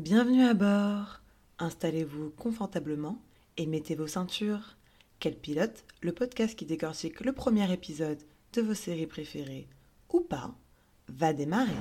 Bienvenue à bord. Installez-vous confortablement et mettez vos ceintures. Quel pilote, le podcast qui décortique le premier épisode de vos séries préférées ou pas, va démarrer.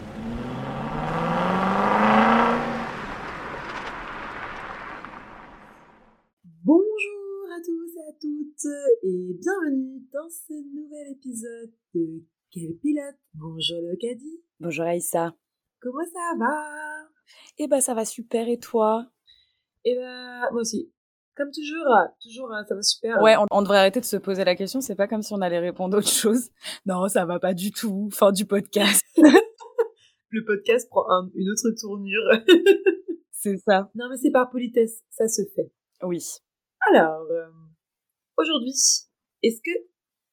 Bonjour à tous et à toutes et bienvenue dans ce nouvel épisode de Quel pilote? Bonjour Léocadie. Bonjour Aïssa. Comment ça va? Eh ben ça va super et toi? Eh ben moi aussi. Comme toujours, toujours ça va super. Ouais, on, devrait arrêter de se poser la question, c'est pas comme si on allait répondre autre chose. Non, ça va pas du tout. Fin du podcast. Le podcast prend une autre tournure. c'est ça. Non mais c'est par politesse, ça se fait. Oui. Alors, euh, aujourd'hui, est-ce que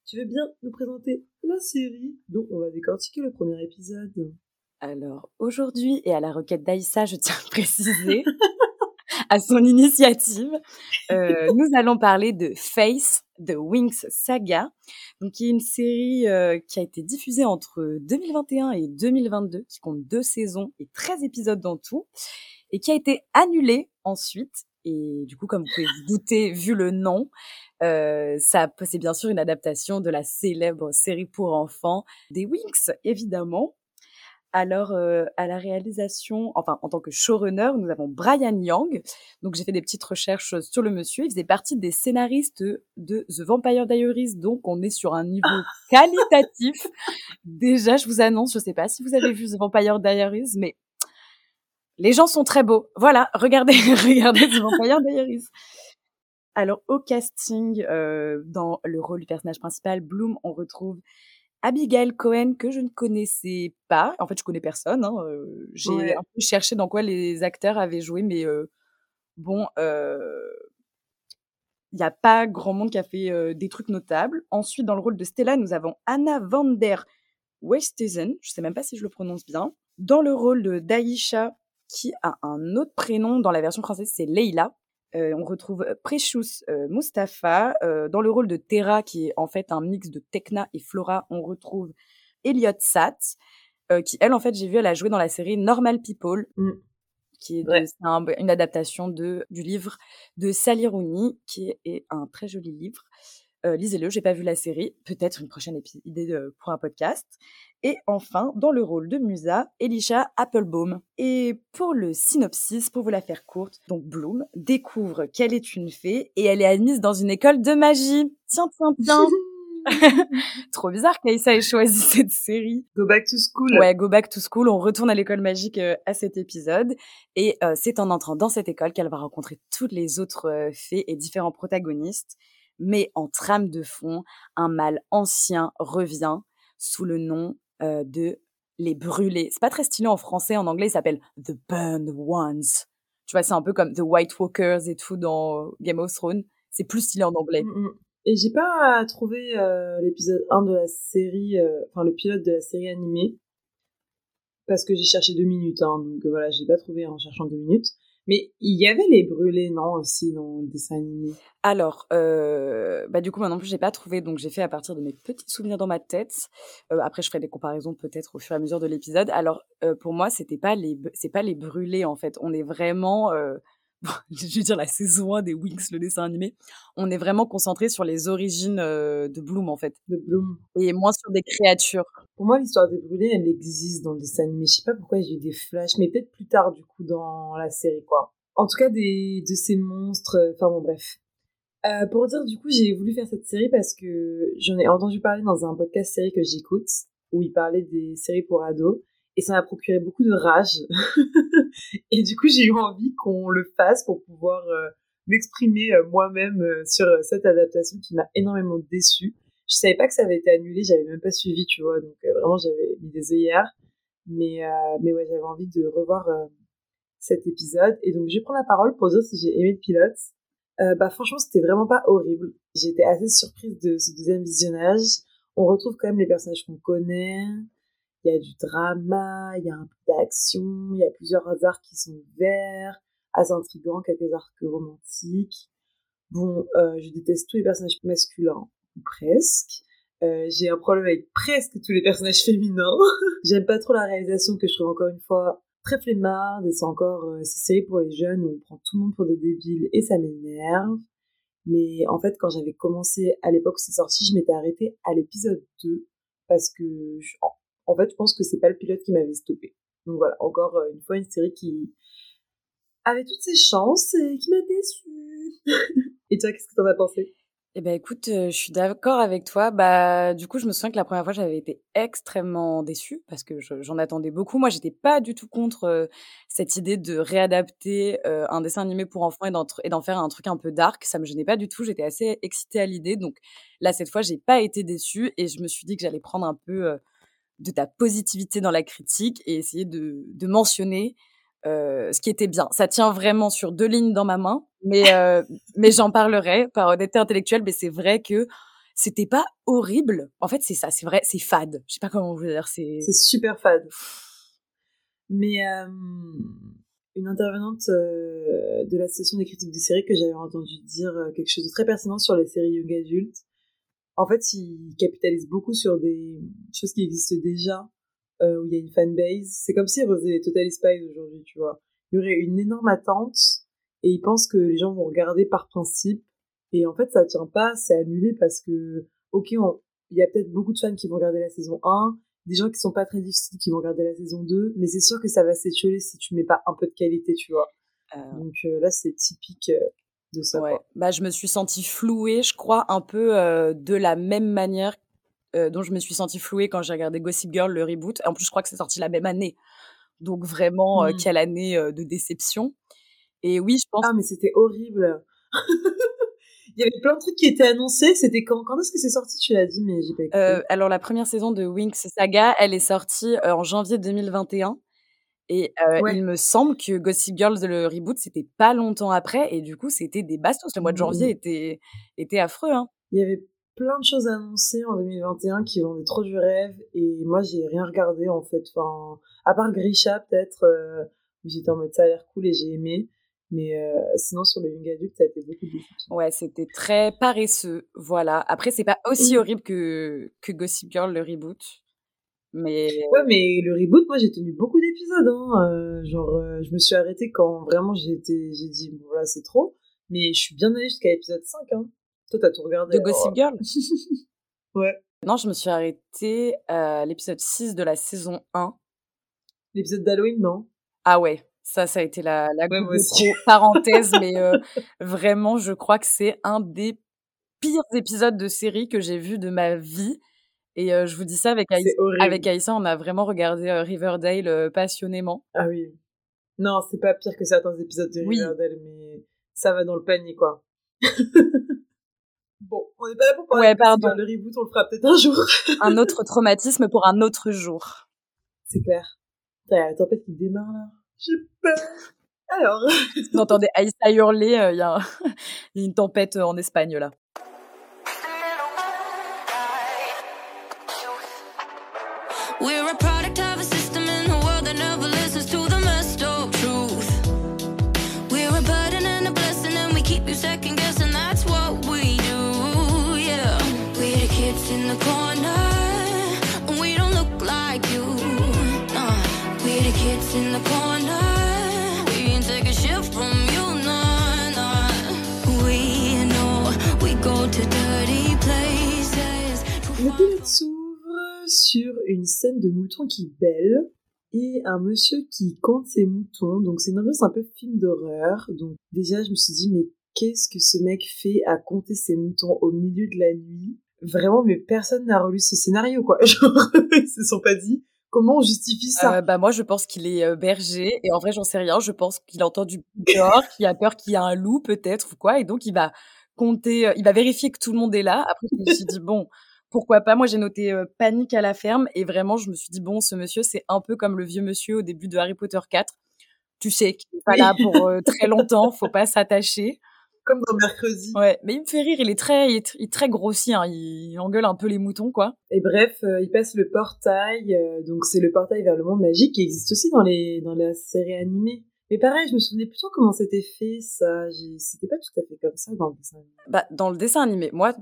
tu veux bien nous présenter la série dont on va décortiquer le premier épisode? Alors, aujourd'hui, et à la requête d'Aïssa, je tiens à préciser, à son initiative, euh, nous allons parler de Face, The Wings Saga, donc qui est une série euh, qui a été diffusée entre 2021 et 2022, qui compte deux saisons et 13 épisodes dans tout, et qui a été annulée ensuite et du coup, comme vous pouvez vous douter, vu le nom, euh, ça, c'est bien sûr une adaptation de la célèbre série pour enfants des Winx, évidemment. Alors, euh, à la réalisation, enfin, en tant que showrunner, nous avons Brian Young. Donc, j'ai fait des petites recherches sur le monsieur. Il faisait partie des scénaristes de The Vampire Diaries. Donc, on est sur un niveau qualitatif. Déjà, je vous annonce, je sais pas si vous avez vu The Vampire Diaries, mais les gens sont très beaux. Voilà, regardez, regardez The Vampire Diaries. Alors au casting, euh, dans le rôle du personnage principal, Bloom, on retrouve Abigail Cohen que je ne connaissais pas. En fait, je connais personne. Hein, euh, j'ai un peu cherché dans quoi les acteurs avaient joué, mais euh, bon, il n'y a pas grand monde qui a fait des trucs notables. Ensuite, dans le rôle de Stella, nous avons Anna van der Westhuizen. Je sais même pas si je le prononce bien. Dans le rôle de Daisha, qui a un autre prénom dans la version française, c'est Leila. Euh, on retrouve euh, Precious euh, Mustafa. dans le rôle de Terra, qui est en fait un mix de Tekna et Flora, on retrouve Elliot Sat, qui, elle, en fait, j'ai vu, elle a joué dans la série Normal People, mm. qui est, une adaptation de, du livre de Sally Rooney, qui est un très joli livre. Lisez-le, j'ai pas vu la série, peut-être une prochaine idée pour un podcast. Et enfin, dans le rôle de Musa, Elisha Applebaum. Et pour le synopsis, pour vous la faire courte, donc Bloom découvre qu'elle est une fée et elle est admise dans une école de magie. Tiens, tiens, tiens Trop bizarre qu'Aïssa ait choisi cette série. Go Back to School. Ouais, Go Back to School. On retourne à l'école magique euh, à cet épisode. Et euh, c'est en entrant dans cette école qu'elle va rencontrer toutes les autres euh, fées et différents protagonistes. Mais en trame de fond, un mal ancien revient sous le nom euh, de les brûler. C'est pas très stylé en français, en anglais, il s'appelle The Burned Ones. Tu vois, c'est un peu comme The White Walkers et tout dans Game of Thrones. C'est plus stylé en anglais. Mm, mm. Et j'ai pas trouvé euh, l'épisode 1 de la série, euh, enfin le pilote de la série animée, parce que j'ai cherché deux minutes, hein, donc voilà, j'ai pas trouvé en cherchant deux minutes. Mais il y avait les brûlés, non, aussi, dans le dessin animé? Alors, euh, bah du coup, moi non plus, j'ai pas trouvé, donc j'ai fait à partir de mes petits souvenirs dans ma tête. Euh, après, je ferai des comparaisons peut-être au fur et à mesure de l'épisode. Alors, euh, pour moi, c'était pas les, c'est pas les brûlés, en fait. On est vraiment je veux dire la saison 1 des Wings, le dessin animé, on est vraiment concentré sur les origines euh, de Bloom en fait. De Bloom. Et moins sur des créatures. Pour moi, l'histoire des brûlés, elle existe dans le dessin animé. Je sais pas pourquoi j'ai eu des flashs, mais peut-être plus tard du coup dans la série quoi. En tout cas, des, de ces monstres, euh, enfin bon bref. Euh, pour dire du coup, j'ai voulu faire cette série parce que j'en ai entendu parler dans un podcast série que j'écoute, où il parlait des séries pour ados et ça m'a procuré beaucoup de rage. et du coup, j'ai eu envie qu'on le fasse pour pouvoir euh, m'exprimer euh, moi-même euh, sur cette adaptation qui m'a énormément déçue. Je savais pas que ça avait été annulé, j'avais même pas suivi, tu vois, donc vraiment j'avais mis des œillères. Mais, mais ouais, j'avais envie de revoir cet épisode. Et donc, je prends la parole pour dire si j'ai aimé le pilote. bah franchement, c'était vraiment pas horrible. J'étais assez surprise de ce deuxième visionnage. On retrouve quand même les personnages qu'on connaît il y a du drama, il y a un peu d'action, il y a plusieurs arcs qui sont verts, assez intrigants, quelques arcs romantiques. Bon, euh, je déteste tous les personnages masculins, ou presque. Euh, j'ai un problème avec presque tous les personnages féminins. J'aime pas trop la réalisation que je trouve encore une fois très flemmarde et c'est encore euh, ces séries pour les jeunes où on prend tout le monde pour des débiles et ça m'énerve. Mais en fait, quand j'avais commencé à l'époque où c'est sorti, je m'étais arrêtée à l'épisode 2 parce que en fait, je pense que c'est pas le pilote qui m'avait stoppé. Donc voilà, encore euh, une fois une série qui avait toutes ses chances et qui m'a déçue. et toi, qu'est-ce que t'en as pensé? Eh ben écoute, euh, je suis d'accord avec toi. Bah du coup, je me souviens que la première fois, j'avais été extrêmement déçue parce que j'en attendais beaucoup. Moi, j'étais pas du tout contre euh, cette idée de réadapter un dessin animé pour enfants et d'en faire un truc un peu dark. Ça me gênait pas du tout. J'étais assez excitée à l'idée. Donc là, cette fois, j'ai pas été déçue et je me suis dit que j'allais prendre un peu de ta positivité dans la critique et essayer de, de mentionner euh, ce qui était bien. Ça tient vraiment sur deux lignes dans ma main, mais euh, mais j'en parlerai par honnêteté intellectuelle. Mais c'est vrai que c'était pas horrible. En fait, c'est ça, c'est vrai, c'est fade. Je sais pas comment vous dire. C'est c'est super fade. Mais euh, une intervenante de la session des critiques de séries que j'avais entendu dire quelque chose de très pertinent sur les séries young adultes. En fait, ils capitalisent beaucoup sur des choses qui existent déjà euh, où il y a une fanbase. C'est comme si faisaient Total Spies aujourd'hui, tu vois. Il y aurait une énorme attente et ils pensent que les gens vont regarder par principe. Et en fait, ça tient pas, c'est annulé parce que, ok, il y a peut-être beaucoup de fans qui vont regarder la saison 1, des gens qui sont pas très difficiles qui vont regarder la saison 2, mais c'est sûr que ça va s'étioler si tu mets pas un peu de qualité, tu vois. Euh. Donc euh, là, c'est typique de ça. Ouais. Bah, je me suis sentie flouée, je crois, un peu de la même manière euh, dont je me suis sentie flouée quand j'ai regardé Gossip Girl, le reboot. En plus, je crois que c'est sorti la même année. Donc vraiment, euh, mmh. quelle année euh, de déception. Et oui, je pense... Ah, mais c'était horrible. Il y avait plein de trucs qui étaient annoncés. C'était quand Quand est-ce que c'est sorti? Tu l'as dit, mais j'ai pas écouté. alors, la première saison de Winx Saga, elle est sortie en janvier 2021. Et il me semble que Gossip Girl, le reboot, c'était pas longtemps après. Et du coup, c'était des bastos. Le mois de janvier mmh. était, était affreux. Hein. Il y avait plein de choses annoncées en 2021 qui vendaient trop du rêve et moi j'ai rien regardé en fait enfin à part Grisha peut-être euh, j'étais en mode ça a l'air cool et j'ai aimé mais euh, sinon sur le young adult ça a été beaucoup difficile ouais c'était très paresseux voilà après c'est pas aussi mmh. horrible que que Gossip Girl le reboot mais ouais mais le reboot moi j'ai tenu beaucoup d'épisodes hein. Euh, genre je me suis arrêtée quand vraiment j'ai été j'ai dit bon voilà c'est trop mais je suis bien allée jusqu'à l'épisode 5 hein. Toi, t'as tout regardé. De Gossip Girl? Ouais. Non, je me suis arrêtée à l'épisode 6 de la saison 1. L'épisode d'Halloween, non? Ah ouais, ça, ça a été la, la parenthèse, mais euh, vraiment, je crois que c'est un des pires épisodes de série que j'ai vu de ma vie. Et euh, je vous dis ça avec Aïssa. Avec Aïssa, on a vraiment regardé euh, Riverdale passionnément. Ah oui. Non, c'est pas pire que certains épisodes de Riverdale, mais ça va dans le panier, quoi. Bon, on n'est pas là pour parler ouais, pardon. le reboot, on le fera peut-être un jour. un autre traumatisme pour un autre jour. C'est clair. T'as la tempête qui démarre là. J'ai peur. Alors. Vous entendez Aïssa hurler, euh, il y, a une tempête euh, en Espagne là. We're a product of a system in the world that never listens to the messed of truth. We're a burden and a blessing, and we keep you second guessing. That's what we do, yeah. We're the kids in the corner, and we don't look like you. Nah, we're the kids in the corner. Sur une scène de moutons qui belle et un monsieur qui compte ses moutons. Donc c'est une ambiance un peu film d'horreur. Donc déjà je me suis dit mais qu'est-ce que ce mec fait à compter ses moutons au milieu de la nuit? Vraiment mais personne n'a relu ce scénario quoi. Genre ils se sont pas dit comment on justifie ça? Euh, Bah moi je pense qu'il est euh, berger et en vrai j'en sais rien. Je pense qu'il entend du dehors, qu'il a peur qu'il y a un loup peut-être ou quoi et donc il va compter, euh, il va vérifier que tout le monde est là. Après je me suis dit bon pourquoi pas Moi, j'ai noté euh, panique à la ferme et vraiment, je me suis dit bon, ce monsieur, c'est un peu comme le vieux monsieur au début de Harry Potter 4. Tu sais qu'il n'est pas là pour euh, très longtemps, faut pas s'attacher. Comme dans mercredi. Ouais, mais il me fait rire. Il est très, il est, très grossier. Hein. Il, engueule un peu les moutons, quoi. Et bref, euh, il passe le portail. donc c'est le portail vers le monde magique qui existe aussi dans les dans la série animée. Mais pareil, je me souvenais plutôt comment c'était fait, ça. C'était pas tout à fait comme ça dans le dessin animé. Bah, dans le dessin animé, moi,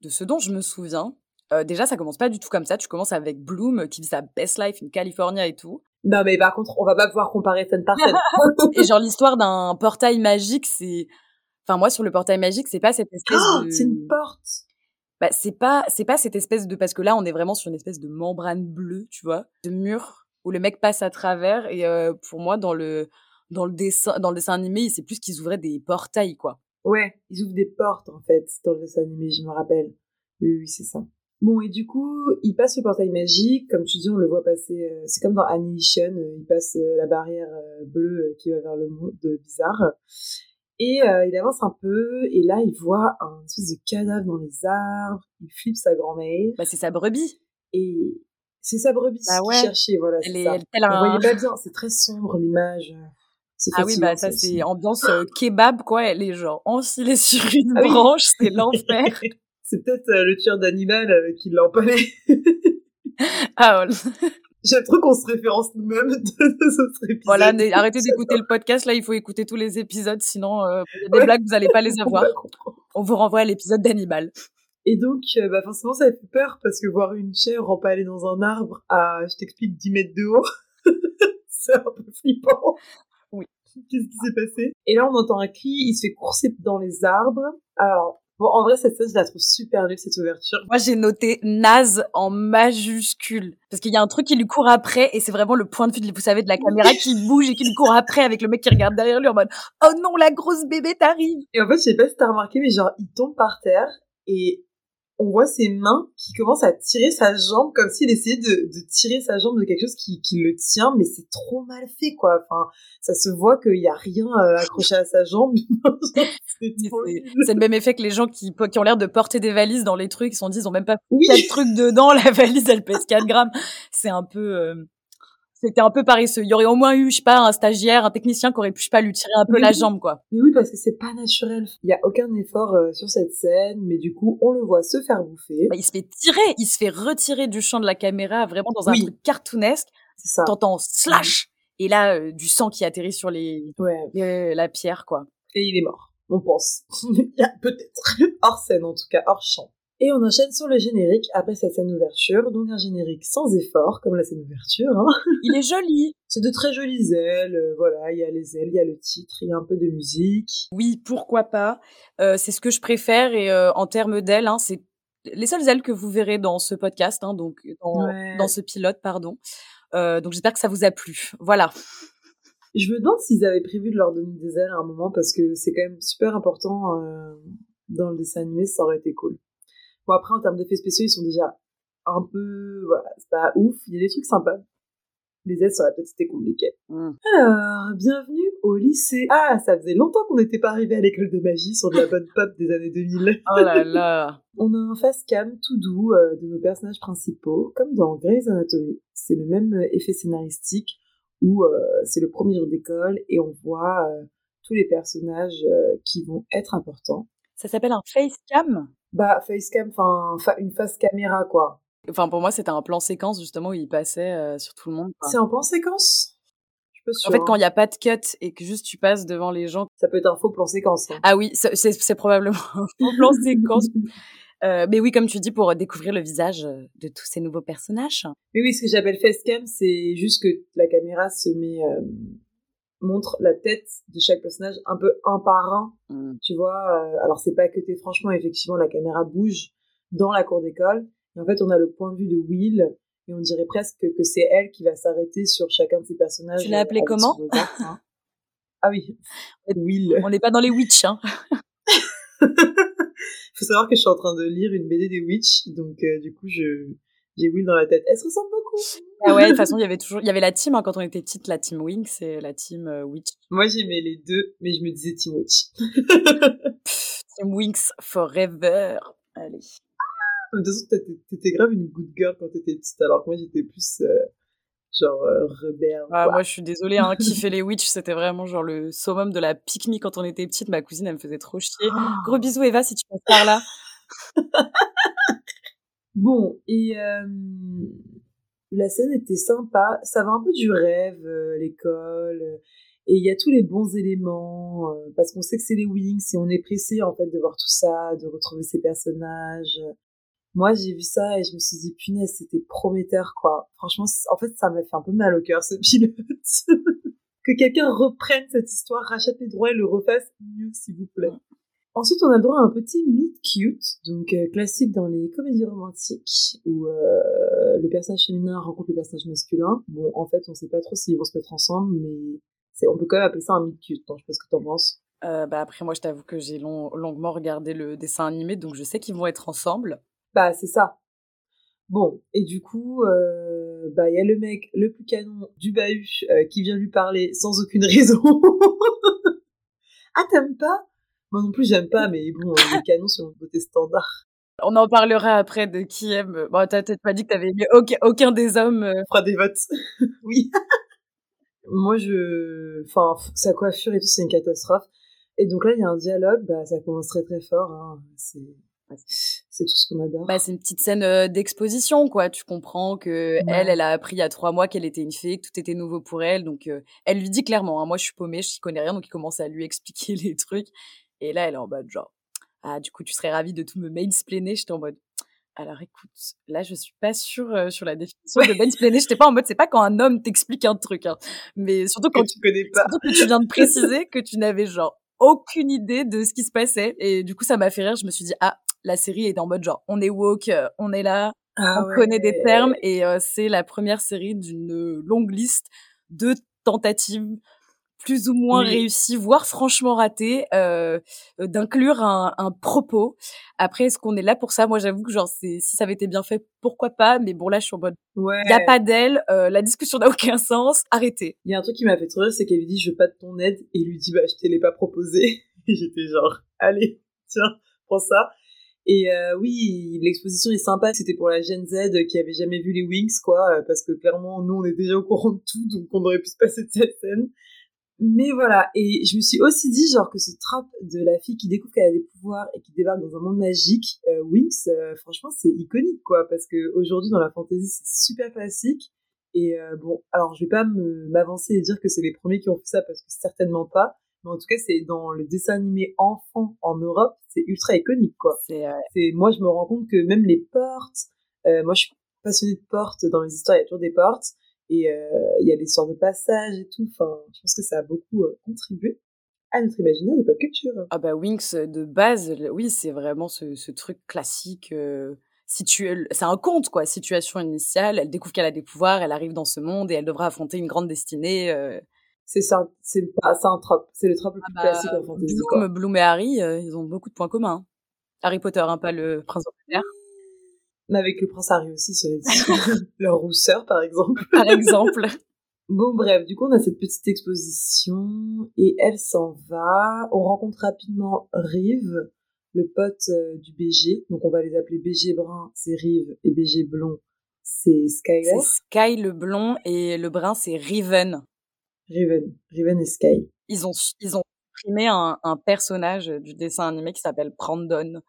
de ce dont je me souviens, euh, déjà, ça commence pas du tout comme ça. Tu commences avec Bloom qui vit sa best life in California et tout. Non, mais par contre, on va pas pouvoir comparer scène par scène. et genre l'histoire d'un portail magique, c'est, enfin moi sur le portail magique, c'est pas cette espèce Oh, de. c'est une porte. Bah c'est pas, c'est pas cette espèce de parce que là on est vraiment sur une espèce de membrane bleue, tu vois, de mur où le mec passe à travers et euh, pour moi dans le dans le dessin dans le dessin animé, c'est plus qu'ils ouvraient des portails quoi. Ouais, ils ouvrent des portes en fait dans le dessin animé, je me rappelle. Oui, oui, c'est ça. Bon, et du coup, il passe le portail magique, comme tu dis, on le voit passer, euh, c'est comme dans Annihilation, euh, il passe euh, la barrière bleue qui va vers le monde bizarre. Et euh, il avance un peu, et là, il voit un espèce de cadavre dans les arbres, il flippe sa grand-mère, Bah c'est sa brebis. et c'est sa brebis Bah ouais. cherchait, voilà, Elle est, ça. elle, On un. voyait pas bien, c'est très sombre l'image. C'est Ah oui, bah ça c'est ambiance euh, kebab quoi. Elle est genre enfilée sur une Ah oui. branche, c'est l'enfer. C'est peut-être euh, le tueur d'animal euh, qui l'a empalé. Ah ouais. J'aime trop qu'on se référence nous-mêmes de, ce épisode. Voilà, arrêtez d'écouter le podcast là, il faut écouter tous les épisodes, sinon euh, il y a des Ouais. blagues vous allez pas les avoir. On vous renvoie à l'épisode d'Animal. Et donc, euh, bah forcément, ça fait peur parce que voir une chèvre empalée dans un arbre à, je t'explique, 10 mètres de haut, c'est un peu flippant. Oui. Qu'est-ce qui s'est passé? Et là, on entend un cri, il se fait courser dans les arbres. Alors, bon, en vrai, cette scène, je la trouve super nulle, cette ouverture. Moi j'ai noté naze en majuscule parce qu'il y a un truc qui lui court après et c'est vraiment le point de vue, de, vous savez, de la caméra qui bouge et qui lui court après avec le mec qui regarde derrière lui en mode oh non la grosse bébé t'arrive. Et en fait, je sais pas si t'as remarqué, mais genre, il tombe par terre et on voit ses mains qui commencent à tirer sa jambe comme s'il essayait de, de tirer sa jambe de quelque chose qui, qui le tient, mais c'est trop mal fait, quoi. Enfin, ça se voit qu'il y a rien euh, accroché à sa jambe. c'est le même effet que les gens qui, qui ont l'air de porter des valises dans les trucs, ils se sont dit ils ont même pas Oui, 4 trucs dedans, la valise elle pèse 4 grammes. C'est un peu, euh, c'était un peu paresseux. Il y aurait au moins eu, je sais pas, un stagiaire, un technicien qui aurait pu, je sais pas, lui tirer un peu Mais la oui. jambe, quoi. mais oui, parce que c'est pas naturel. Il y a aucun effort euh, sur cette scène, mais du coup, on le voit se faire bouffer. Bah, il se fait tirer, il se fait retirer du champ de la caméra, vraiment dans un Oui. truc cartoonesque. C'est ça. T'entends slash! Et là, euh, du sang qui atterrit sur les, Ouais. la pierre, quoi. Et il est mort. On pense. Peut-être. Hors scène, en tout cas, hors champ. Et on enchaîne sur le générique après cette scène ouverture. Donc un générique sans effort, comme la scène ouverture. Hein. Il est joli. C'est de très jolies ailes. euh, voilà, il y a les ailes, il y a le titre, il y a un peu de musique. Oui, pourquoi pas. Euh, c'est ce que je préfère et euh, en termes d'ailes, hein, c'est les seules ailes que vous verrez dans ce podcast, hein, donc dans, Ouais. dans ce pilote, pardon. Donc j'espère que ça vous a plu. Voilà. Je me demande s'ils avaient prévu de leur donner des ailes à un moment parce que c'est quand même super important euh, dans le dessin animé, ça aurait été cool. Bon après en termes d'effets spéciaux, ils sont déjà un peu voilà, c'est pas ouf, il y a des trucs sympas. Les ailes, ça aurait peut-être été compliqué. Alors, bienvenue au lycée. Ah, ça faisait longtemps qu'on n'était pas arrivé à l'école de magie sur de la bonne pop des années 2000. Oh là là. On a un face cam tout doux euh, de nos personnages principaux, comme dans Grey's Anatomy. C'est le même euh, effet scénaristique où euh, c'est le premier jour d'école et on voit euh, tous les personnages euh, qui vont être importants. Ça s'appelle un facecam. Bah, face cam, enfin, fa- une face caméra, quoi. Enfin, pour moi, c'était un plan séquence justement où il passait euh, sur tout le monde. C'est en plan séquence? Je suis pas sûre. En fait, hein. quand il n'y a pas de cut et que juste tu passes devant les gens. Ça peut être un faux plan séquence. hein. Ah oui, c'est probablement un faux plan séquence. Euh, mais oui, comme tu dis, pour découvrir le visage euh, de tous ces nouveaux personnages. Mais oui, ce que j'appelle facecam, c'est juste que la caméra se met, euh, montre la tête de chaque personnage un peu un par un. Mm. Tu vois, euh, alors c'est pas que t'es franchement, effectivement, la caméra bouge dans la cour d'école. Et en fait, on a le point de vue de Will. Et on dirait presque que, c'est elle qui va s'arrêter sur chacun de ces personnages. Tu l'as appelé avec comment regard, hein. Ah oui, Will. On n'est pas dans les witch, hein. Faut savoir que je suis en train de lire une BD des Witch, donc euh, du coup, je j'ai Will dans la tête. Elle se ressemble beaucoup. Ah ouais, de toute façon, il y avait toujours, il y avait la team hein, quand on était petite, la team Wings et la team euh, Witch. Moi, j'aimais les deux, mais je me disais Team Witch. Team Wings forever. Allez. De toute façon, t'étais- grave une good girl quand t'étais petite, alors que moi, j'étais plus euh, genre euh, rebelle. Ah, moi, je suis désolée, hein, kiffer les Witch, c'était vraiment genre le summum de la pique me quand on était petite. Ma cousine, elle me faisait trop chier. Gros bisous, Eva, si tu passes par là. Bon, et euh, la scène était sympa. Ça va un peu du rêve, euh, l'école. euh, et il y a tous les bons éléments, euh, parce qu'on sait que c'est les Wings, et on est pressé, en fait, de voir tout ça, de retrouver ces personnages. Moi, j'ai vu ça et je me suis dit, punaise, c'était prometteur, quoi. Franchement, en fait, ça m'a fait un peu mal au cœur, ce pilote. que quelqu'un reprenne cette histoire, rachète les droits et le refasse mieux, s'il vous plaît. Ensuite, on a le droit à un petit meet cute, donc euh, classique dans les comédies romantiques, où euh, le personnage féminin rencontre le personnage masculin. Bon, en fait, on sait pas trop s'ils vont se mettre ensemble, mais on peut quand même appeler ça un meet cute. Donc, je sais pas ce que t'en penses. Euh, bah après, moi, je t'avoue que j'ai longuement regardé le dessin animé, donc je sais qu'ils vont être ensemble. Bah, c'est ça. Bon, et du coup, euh, bah, il y a le mec le plus canon du bahut euh, qui vient lui parler sans aucune raison. ah, t'aimes pas Moi non plus, j'aime pas, mais bon, il est canon selon le côté standard. On en parlera après de qui aime. Bon, t'as peut-être pas dit que t'avais aimé aucun, aucun des hommes. Euh. Fera des votes. oui. Moi, je. Enfin, sa coiffure et tout, c'est une catastrophe. Et donc là, il y a un dialogue, bah, ça commence très très fort. Hein. C'est c'est tout ce qu'on adore. Bah, c'est une petite scène euh, d'exposition, quoi. Tu comprends que elle, elle a appris il y a trois mois qu'elle était une fée, que tout était nouveau pour elle. Donc, euh, elle lui dit clairement, hein, moi, je suis paumée, je connais rien. Donc, il commence à lui expliquer les trucs. Et là, elle est en mode genre, ah, du coup, tu serais ravie de tout me mansplainer. J'étais en mode, alors écoute, là, je suis pas sûre euh, sur la définition de mansplainer. J'étais pas en mode, c'est pas quand un homme t'explique un truc, hein. Mais surtout quand tu connais pas. Surtout que tu viens de préciser que tu n'avais genre aucune idée de ce qui se passait. Et du coup, ça m'a fait rire. Je me suis dit, ah, la série est en mode genre, on est woke, euh, on est là, ah on connaît des termes. Et euh, c'est la première série d'une longue liste de tentatives plus ou moins réussi, voire franchement raté, euh, d'inclure un, un, propos. Après, est-ce qu'on est là pour ça? Moi, j'avoue que genre, si ça avait été bien fait, pourquoi pas? Mais bon, là, je suis en mode, il ouais. y a pas d'elle, euh, la discussion n'a aucun sens, arrêtez. Il y a un truc qui m'a fait trop rire, c'est qu'elle lui dit, je veux pas de ton aide, et il lui dit, bah, je te l'ai pas proposé. Et j'étais genre, allez, tiens, prends ça. Et euh, oui, l'exposition est sympa. C'était pour la Gen Z qui avait jamais vu les Wings, quoi, euh, parce que clairement, nous, on est déjà au courant de tout, donc on aurait pu se passer de cette scène. Mais voilà, et je me suis aussi dit genre que ce trap de la fille qui découvre qu'elle a des pouvoirs et qui débarque dans un monde magique, euh, Wings, euh, franchement c'est iconique quoi, parce que aujourd'hui dans la fantasy c'est super classique. Et euh, bon, alors je vais pas m'avancer et dire que c'est les premiers qui ont fait ça parce que certainement pas, mais en tout cas c'est dans le dessin animé enfant en Europe, c'est ultra iconique quoi. C'est moi je me rends compte que même les portes, moi je suis passionnée de portes, dans les histoires il y a toujours des portes. Et euh, il y a l'histoire de passage et tout. Enfin, je pense que ça a beaucoup euh, contribué à notre imaginaire de pop culture. Ah bah Winx de base, oui, c'est vraiment ce, ce, truc classique. Euh, c'est un conte quoi, situation initiale. Elle découvre qu'elle a des pouvoirs, elle arrive dans ce monde et elle devra affronter une grande destinée. Euh. C'est ça, c'est un trope, c'est le trope le plus ah bah, classique en fantasy. Bloom, Bloom et Harry, ils ont beaucoup de points communs. Harry Potter, hein, pas le prince d'Angleterre. Mais avec le prince Harry aussi, cela dit. Leur rousseur, par exemple. Par exemple. Bon, bref, du coup, on a cette petite exposition et elle s'en va. On rencontre rapidement Rive, le pote euh, du BG. Donc, on va les appeler BG brun, c'est Rive, et BG blond, c'est Skyler. C'est Sky le blond et le brun, c'est Riven. Riven, Riven et Sky. Ils ont, ils ont imprimé un, un personnage du dessin animé qui s'appelle Brandon.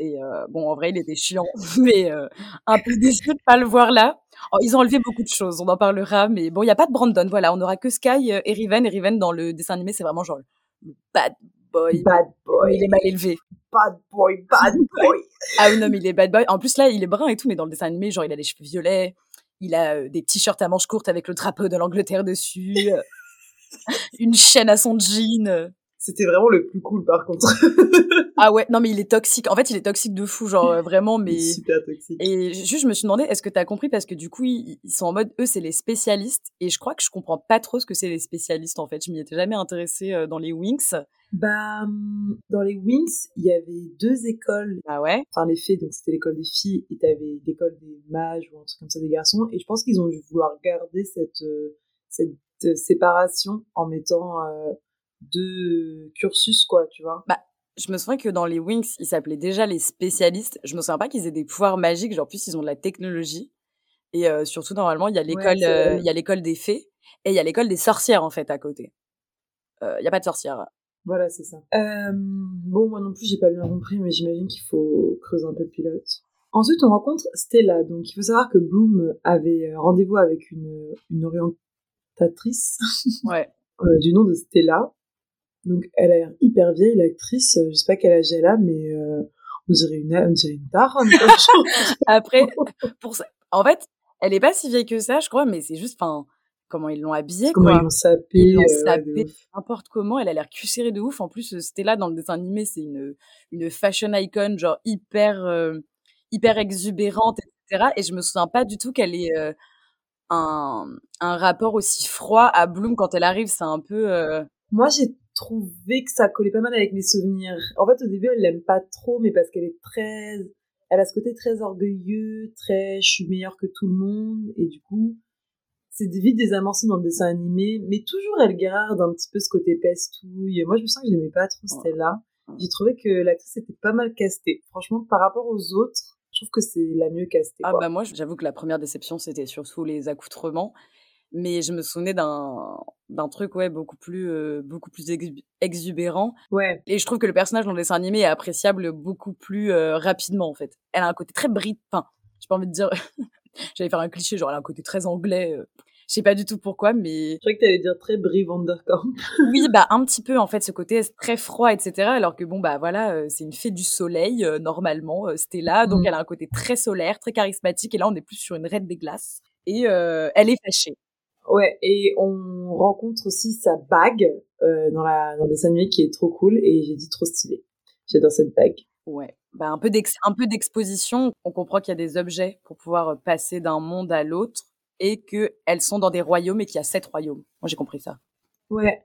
Et euh, bon, en vrai, il était chiant, mais euh, un peu déçu de pas le voir là. Oh, ils ont enlevé beaucoup de choses, on en parlera, mais bon, il y a pas de Brandon, voilà, on aura que Sky euh, et Riven. Et Riven dans le dessin animé, c'est vraiment genre le bad boy. Bad boy. il est mal élevé. Bad boy, bad boy. ah oui, non, mais il est bad boy. En plus là, il est brun et tout, mais dans le dessin animé, genre il a les cheveux violets, il a des t-shirts à manches courtes avec le drapeau de l'Angleterre dessus, une chaîne à son jean. C'était vraiment le plus cool par contre. ah ouais, non mais il est toxique. En fait, il est toxique de fou, genre euh, vraiment, mais. Super toxique. Et juste, je me suis demandé, est-ce que t'as compris? Parce que du coup, ils, sont en mode, eux, c'est les spécialistes, et je crois que je comprends pas trop ce que c'est les spécialistes en fait. Je m'y étais jamais intéressée euh, dans les Wings. Bah, hum, dans les Wings, il y avait deux écoles. Ah ouais? Enfin, les fées, donc c'était l'école des filles, et t'avais l'école des mages ou un truc comme ça des garçons. Et je pense qu'ils ont dû vouloir garder cette euh, cette séparation en mettant deux cursus, quoi, tu vois. Bah, je me souviens que dans les Wings, ils s'appelaient déjà les spécialistes. Je me souviens pas qu'ils aient des pouvoirs magiques, genre plus ils ont de la technologie. Et euh, surtout, normalement, il y a l'école, euh, il y a l'école des fées et il y a l'école des sorcières en fait à côté. Euh, il y a pas de sorcières. Voilà, c'est ça. bon, moi non plus, j'ai pas bien compris, mais j'imagine qu'il faut creuser un peu le pilote. Ensuite, on rencontre Stella. Donc, il faut savoir que Bloom avait rendez-vous avec une, une orientatrice ouais. du nom de Stella. Donc elle a l'air hyper vieille, l'actrice. Euh, je sais pas quel âge elle a, mais euh, On dirait une, on dirait une daronne. Après, pour ça, en fait, elle est pas si vieille que ça, je crois, mais c'est juste, enfin, comment ils l'ont habillée, Comment quoi. ils l'ont euh, sapée ouf. n'importe comment. Elle a l'air cuissérée de ouf. En plus, euh, c'était là dans le dessin animé, c'est une, une fashion icon, genre hyper, euh, hyper exubérante, etc. Et je me souviens pas du tout qu'elle ait euh, un, un rapport aussi froid à Bloom quand elle arrive. C'est un peu. euh, Moi, j'ai trouvé que ça collait pas mal avec mes souvenirs. En fait, au début, elle l'aime pas trop, mais parce qu'elle est très... Elle a ce côté très orgueilleux, très « je suis meilleure que tout le monde », et du coup, c'est vite désamorcé dans le dessin animé, mais toujours elle garde un petit peu ce côté pestouille. Moi, je me sens que je l'aimais pas trop, Stella. J'ai trouvé que l'actrice était pas mal castée. Franchement, par rapport aux autres, je trouve que c'est la mieux castée. Ah quoi. bah moi, j'avoue que la première déception, c'était surtout les accoutrements. Mais je me souvenais d'un d'un truc ouais beaucoup plus euh, beaucoup plus exu- exubérant Ouais, et je trouve que le personnage dans le dessin animé est appréciable beaucoup plus euh, rapidement en fait. Elle a un côté très brit enfin, j'ai pas envie de dire j'allais faire un cliché genre elle a un côté très anglais euh, je sais pas du tout pourquoi mais je croyais que t'allais dire très Brie Vanderkamp. oui bah un petit peu en fait ce côté très froid etc alors que bon bah voilà euh, c'est une fée du soleil euh, normalement euh, Stella donc Mhm. elle a un côté très solaire très charismatique et là on est plus sur une reine des glaces et euh, elle est fâchée Ouais, et on rencontre aussi sa bague euh, dans, la, dans le dessin animé qui est trop cool, et j'ai dit trop stylé. J'adore cette bague. Ouais, bah un peu d'exposition. On comprend qu'il y a des objets pour pouvoir euh, passer d'un monde à l'autre et que elles sont dans des royaumes et qu'il y a sept royaumes. Moi j'ai compris ça. Ouais.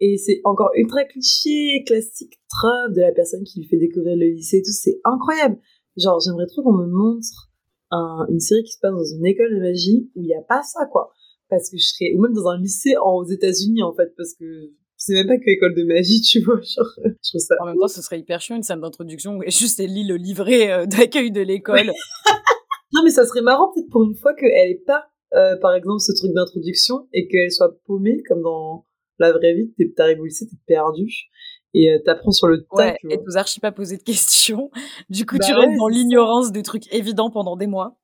Et c'est encore ultra cliché, classique trope de la personne qui lui fait découvrir le lycée et tout. C'est incroyable. Genre, j'aimerais trop qu'on me montre un- une série qui se passe dans une école de magie où il n'y a pas ça, quoi. Parce que je serais, ou même dans un lycée en, aux États-Unis, en fait, parce que c'est même pas que école de magie, tu vois. Genre, je trouve ça. En même temps, ce serait hyper chiant une scène d'introduction où juste elle lit le livret euh, d'accueil de l'école. Non, mais ça serait marrant peut-être pour une fois qu'elle ait pas, euh, par exemple, ce truc d'introduction et qu'elle soit paumée comme dans la vraie vie. T'arrives au lycée, t'es perdu et euh, t'apprends sur le tas, Ouais, et t'oses archi pas poser de questions. Du coup, Bah tu ouais, restes dans l'ignorance de trucs évidents pendant des mois.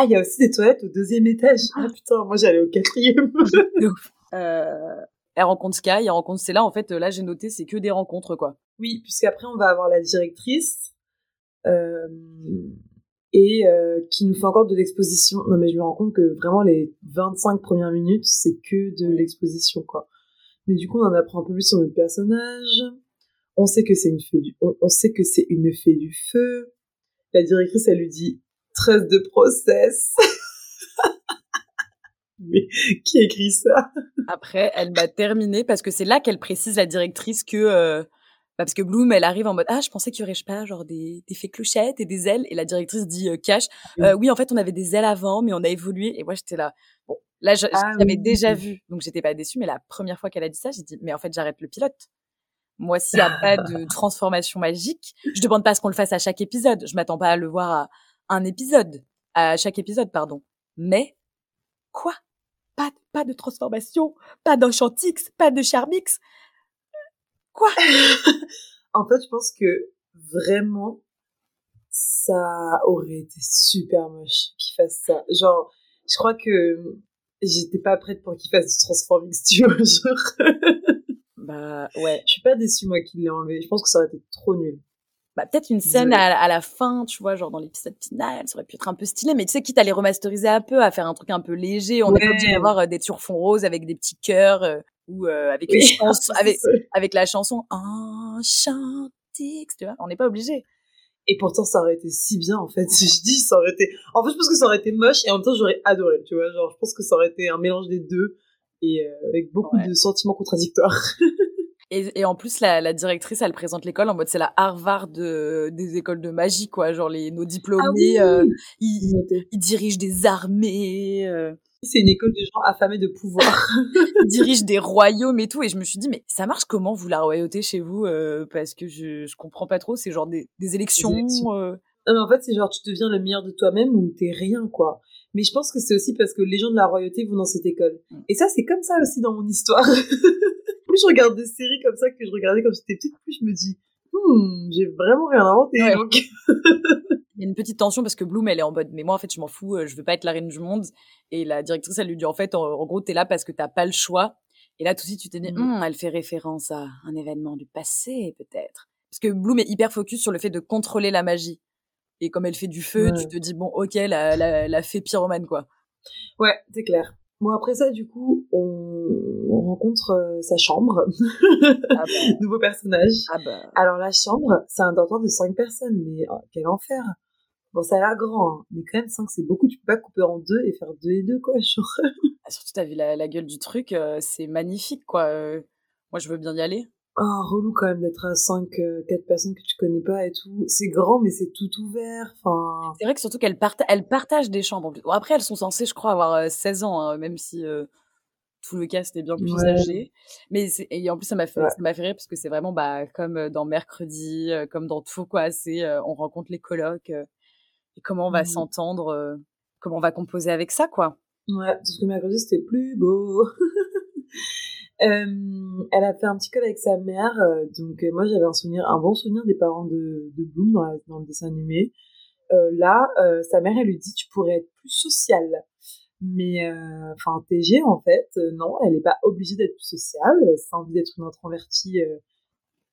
Ah, il y a aussi des toilettes au deuxième étage. Ah putain, moi j'allais au quatrième. Euh, elle rencontre Sky, elle rencontre Stella. En fait, euh, là, j'ai noté, c'est que des rencontres, quoi. oui, puisqu'après on va avoir la directrice euh, et euh, qui nous fait encore de l'exposition. Non, mais je me rends compte que vraiment les 25 premières minutes, c'est que de l'exposition, quoi. Mais du coup, on en apprend un peu plus sur notre personnage. On sait que c'est une fée du, on, on sait que c'est une fée du feu. La directrice, elle lui dit 13 de process. Mais qui écrit ça? Après, elle m'a terminé parce que c'est là qu'elle précise la directrice que euh, bah, parce que Bloom, elle arrive en mode ah je pensais qu'il y aurait je sais pas genre des des fées clochettes et des ailes. Et la directrice dit euh, cash. Oui. Euh, oui en fait on avait des ailes avant mais on a évolué. Et moi j'étais là bon là Ah j'avais oui. déjà vu. Donc j'étais pas déçue mais la première fois qu'elle a dit ça j'ai dit mais en fait j'arrête le pilote. Moi s'il y a pas de transformation magique je demande pas à ce qu'on le fasse à chaque épisode. Je m'attends pas à le voir à un épisode à chaque épisode pardon mais quoi? Pas, pas de transformation, pas d'enchantix, pas de charmix. Quoi? En fait, je pense que vraiment, ça aurait été super moche qu'il fasse ça. Genre, je crois que j'étais pas prête pour qu'il fasse du Transformix, tu vois. Genre, Bah ouais. je suis pas déçue, moi, qu'il l'ait enlevé. Je pense que ça aurait été trop nul. Bah peut-être une scène à, à la fin, tu vois, genre dans l'épisode final, ça aurait pu être un peu stylé, mais tu sais, quitte à les remasteriser un peu, à faire un truc un peu léger, on pas Ouais. obligé d'avoir euh, des turfons roses avec des petits cœurs, euh, ou euh, avec, la chanson Enchantix, tu vois, on n'est pas obligé. Et pourtant, ça aurait été si bien, en fait. Si je dis, ça aurait été. En fait, je pense que ça aurait été moche et en même temps, j'aurais adoré, tu vois. Genre, je pense que ça aurait été un mélange des deux et euh, avec beaucoup Ouais. de sentiments contradictoires. Et, et en plus, la, la directrice, elle présente l'école en mode c'est la Harvard de- des écoles de magie, quoi. Genre les, nos diplômés, euh, ils, dirigent des armées, euh, C'est une école de gens affamés de pouvoir. ils dirigent des royaumes et tout. Et je me suis dit, mais ça marche comment, vous, la royauté chez vous euh, Parce que je, je comprends pas trop. C'est genre des, des élections. élections. Non, mais en fait, c'est genre, tu deviens le meilleur de toi-même ou t'es rien, quoi. Mais je pense que c'est aussi parce que les gens de la royauté vont dans cette école. Mm. Et ça, c'est comme ça aussi dans mon histoire. plus je regarde des séries comme ça que je regardais quand j'étais petite, plus je me dis, hmm, j'ai vraiment rien inventé. Ouais. Donc, Il y a une petite tension parce que Bloom, elle est en mode, mais moi, en fait, je m'en fous, euh, je veux pas être la reine du monde. Et la directrice, elle lui dit, en fait, en, en gros, t'es là parce que t'as pas le choix. Et là, tout de suite, tu t'es dit, Mhm. Hum, elle fait référence à un événement du passé, peut-être. Parce que Bloom est hyper focus sur le fait de contrôler la magie. Et comme elle fait du feu, tu te dis, bon, ok, la, la, la fée pyromane, quoi. Ouais, c'est clair. Bon, après ça, du coup, on, on rencontre euh, sa chambre. Ah bah. Nouveau personnage. Ah bah. Alors, la chambre, c'est un dortoir de 5 personnes, mais oh, quel enfer. Bon, ça a l'air grand, hein, mais quand même, 5, c'est beaucoup. Tu peux pas couper en deux et faire deux et deux, quoi. Genre. Ah, surtout, t'as vu la, la, gueule du truc, euh, c'est magnifique, quoi. Euh, moi, je veux bien y aller. Oh, relou quand même d'être à 5, 4 personnes que tu connais pas et tout. C'est grand, mais c'est tout ouvert. Enfin. C'est vrai que surtout qu'elles partagent des chambres. Bon, après, elles sont censées, je crois, avoir 16 ans, hein, même si tout le cast est bien plus âgé. Mais et en plus, ça m'a fait, ça m'a fait rire parce que c'est vraiment, bah, comme dans Mercredi, comme dans tout, quoi. C'est, on rencontre les colocs et comment on va mmh s'entendre, comment on va composer avec ça, quoi. Ouais, parce que Mercredi, c'était plus beau. Euh, elle a fait un petit call avec sa mère, euh, donc euh, moi j'avais un souvenir, un bon souvenir des parents de, de Bloom dans, dans le dessin animé. là, sa mère elle lui dit tu pourrais être plus sociale, mais enfin TG en fait non, elle n'est pas obligée d'être plus sociale. Si t'as envie d'être une introvertie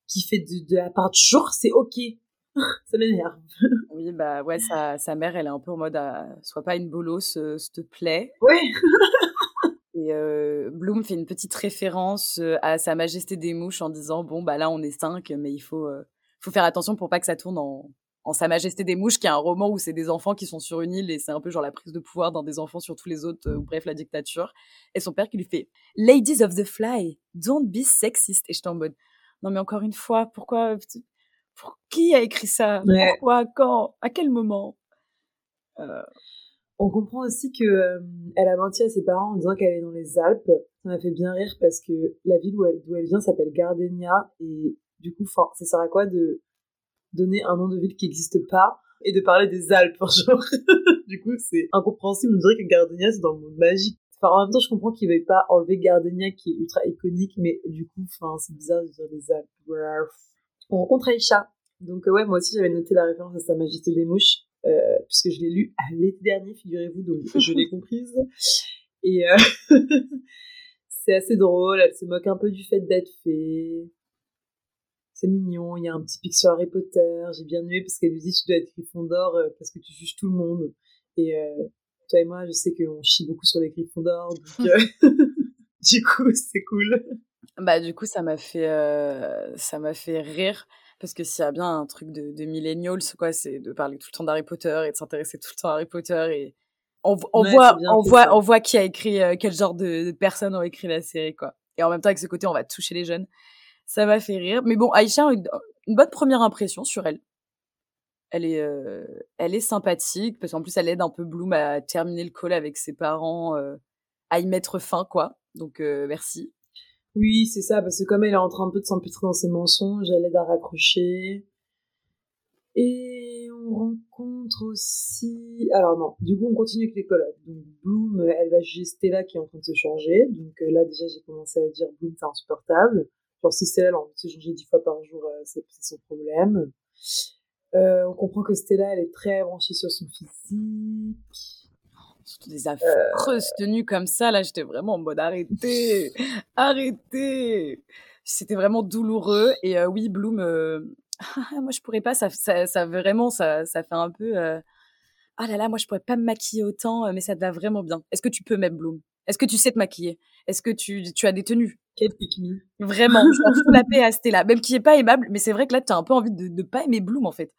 qui fait de, de la part de jour, c'est ok. ça m'énerve. Oui, bah ouais, sa, sa mère, elle est un peu en mode, sois pas une bolosse, s'il te plaît. Ouais. Et euh, Bloom fait une petite référence euh, à Sa Majesté des Mouches en disant bon bah là on est cinq, mais il faut euh, faut faire attention pour pas que ça tourne en, en Sa Majesté des Mouches, qui est un roman où c'est des enfants qui sont sur une île et c'est un peu genre la prise de pouvoir d'un des enfants sur tous les autres, ou bref la dictature. Et son père qui lui fait Ladies of the Fly, don't be sexist. Et j'étais en mode non mais encore une fois pourquoi pour qui a écrit ça? Pourquoi Quand À quel moment? On comprend aussi que euh, elle a menti à ses parents en disant qu'elle est dans les Alpes. Ça m'a fait bien rire parce que la ville où elle, d'où elle vient s'appelle Gardenia et du coup, ça sert à quoi de donner un nom de ville qui n'existe pas et de parler des Alpes, genre? du coup, c'est incompréhensible. On dirait que Gardenia c'est dans le monde magique. Enfin, en même temps, je comprends qu'il veuille pas enlever Gardenia qui est ultra iconique, mais du coup, enfin, c'est bizarre de dire les Alpes. On rencontre Aïcha. Donc, ouais, moi aussi, j'avais noté la référence à Sa Majesté des Mouches. Euh, puisque je l'ai lu l'été dernier, figurez-vous, donc je l'ai comprise. Et euh, c'est assez drôle, elle se moque un peu du fait d'être fée. C'est mignon, il y a un petit pic sur Harry Potter, j'ai bien aimé parce qu'elle lui dit tu dois être Gryffondor euh, parce que tu juges tout le monde. Et toi et moi, je sais qu'on chie beaucoup sur les Gryffondor, donc du coup, c'est cool. Bah du coup, ça m'a fait ça m'a fait rire parce que s'il y a bien un truc de, de millennials, quoi, c'est de parler tout le temps d'Harry Potter et de s'intéresser tout le temps à Harry Potter et on, on voit, on voit, on voit qui a écrit, euh, quel genre de, personnes ont écrit la série, quoi. Et en même temps, avec ce côté, on va toucher les jeunes. Ça m'a fait rire. Mais bon, Aïcha a une, bonne première impression sur elle. Elle est, euh, elle est sympathique parce qu'en plus, elle aide un peu Bloom à terminer le call avec ses parents, euh, à y mettre fin, quoi. Donc, merci. Oui, c'est ça, parce que comme elle est en train un peu de s'empêtrer dans ses mensonges, elle aide à raccrocher. Et on rencontre aussi... Alors non, du coup on continue avec les collègues. Donc Bloom, elle va juger Stella qui est en train de se changer. Donc euh, là déjà j'ai commencé à dire Bloom c'est insupportable. Genre si Stella elle a envie de se changer dix fois par jour, euh, c'est son problème. Euh, on comprend que Stella elle est très branchée sur son physique surtout des affreuses tenues comme ça, là, j'étais vraiment en mode arrêtez, arrêtez. C'était vraiment douloureux. Et euh, oui, Bloom, euh, moi je pourrais pas, ça, ça, ça vraiment, ça, ça fait un peu. Euh, ah là là, moi je pourrais pas me maquiller autant, mais ça te va vraiment bien. Est-ce que tu peux même Bloom Est-ce que tu sais te maquiller? Est-ce que tu, tu as des tenues? Quel pique Vraiment, je la paix à Stella, même qui est pas aimable, mais c'est vrai que là tu as un peu envie de ne pas aimer Bloom en fait.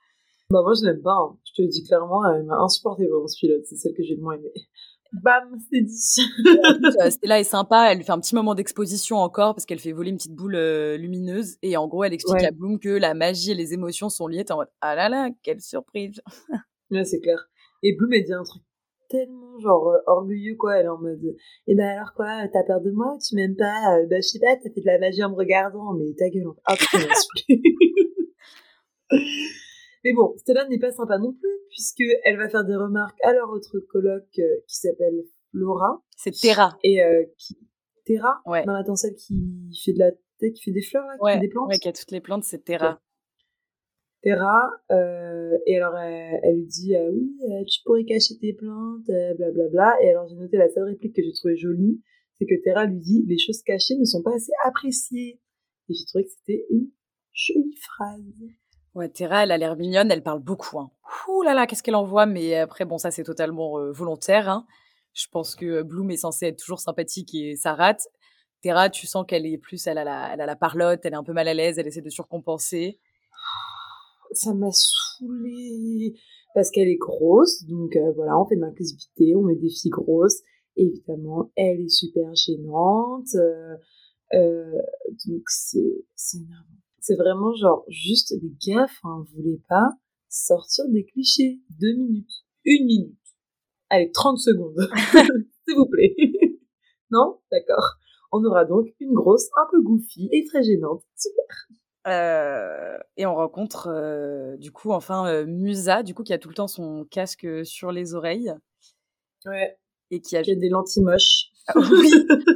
Bah moi je l'aime pas, hein. je te le dis clairement, elle m'a insupporté vraiment ce pilote, c'est celle que j'ai le moins aimée. Bam, c'est dit. Euh, Stella est sympa, elle fait un petit moment d'exposition encore parce qu'elle fait voler une petite boule euh, lumineuse et en gros elle explique à Bloom que la magie et les émotions sont liées. en mode ah là là, quelle surprise. ouais c'est clair. Et Bloom elle dit un truc tellement genre euh, orgueilleux quoi, elle est en mode et eh ben alors quoi, t'as peur de moi ou tu m'aimes pas? Bah je sais pas, t'as fait de la magie en me regardant, mais ta gueule. Ah putain, Mais bon, Stella n'est pas sympa non plus, puisque elle va faire des remarques à leur autre coloc euh, qui s'appelle Laura. C'est Terra. Et euh, qui... Terra? Ouais. Non, attends, celle qui fait de la qui fait des fleurs, là, qui fait des plantes? Ouais, qui a toutes les plantes, c'est Terra. Terra, euh, et alors elle, lui dit oui, tu pourrais cacher tes plantes, blablabla. Bla, bla. Et alors j'ai noté la seule réplique que j'ai trouvée jolie, c'est que Terra lui dit les choses cachées ne sont pas assez appréciées. Et j'ai trouvé que c'était une Jolie phrase. Ouais, Terra, elle a l'air mignonne, elle parle beaucoup. Hein. Ouh là là, qu'est-ce qu'elle envoie Mais après, bon, ça c'est totalement euh, volontaire. Hein. Je pense que Bloom est censée être toujours sympathique et ça rate. Terra, tu sens qu'elle est plus, elle a, la, elle a la parlotte, elle est un peu mal à l'aise, elle essaie de surcompenser. Ça m'a saoulée parce qu'elle est grosse, donc euh, voilà, on fait de l'inclusivité, on met des filles grosses. Évidemment, elle est super gênante, euh, euh, donc c'est énervant. C'est vraiment genre juste des gaffes, hein, vous voulez pas sortir des clichés. Deux minutes, une minute, allez, 30 secondes, s'il vous plaît. non? D'accord. On aura donc une grosse, un peu goofy et très gênante. Super. Euh, et on rencontre euh, du coup enfin euh, Musa, du coup qui a tout le temps son casque sur les oreilles. Ouais. Et qui a, qui a des lentilles moches. Ah oui.